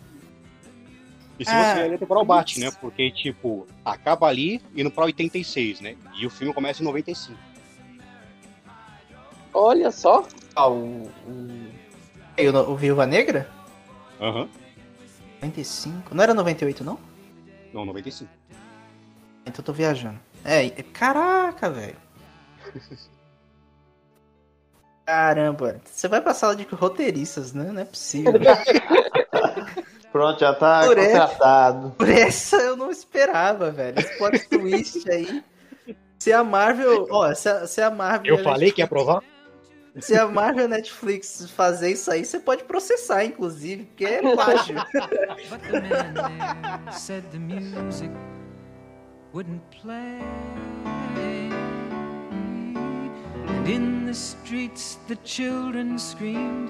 E se Ah, você olhar, a temporal bate, né? Porque, tipo, acaba ali indo pra 86, né? E o filme começa em 95. Olha só. Ah, o. O, o, Viúva Negra? Aham. 95. Não era 98, não? Não, 95. Então eu tô viajando. É, e- caraca, velho. (laughs) Caramba, você vai pra sala de roteiristas, né? Não é possível. (laughs) Pronto, já tá Por essa- contratado. Por essa eu não esperava, velho. Esse plot (laughs) twist aí. Se a Marvel. Ó, se a, se a Marvel. Eu falei que ia aprovar. Se a Marvel e a Netflix fazer isso aí, você pode processar, inclusive, porque é (laughs) plágio. But the man there said the music wouldn't play. And in the streets the children screamed,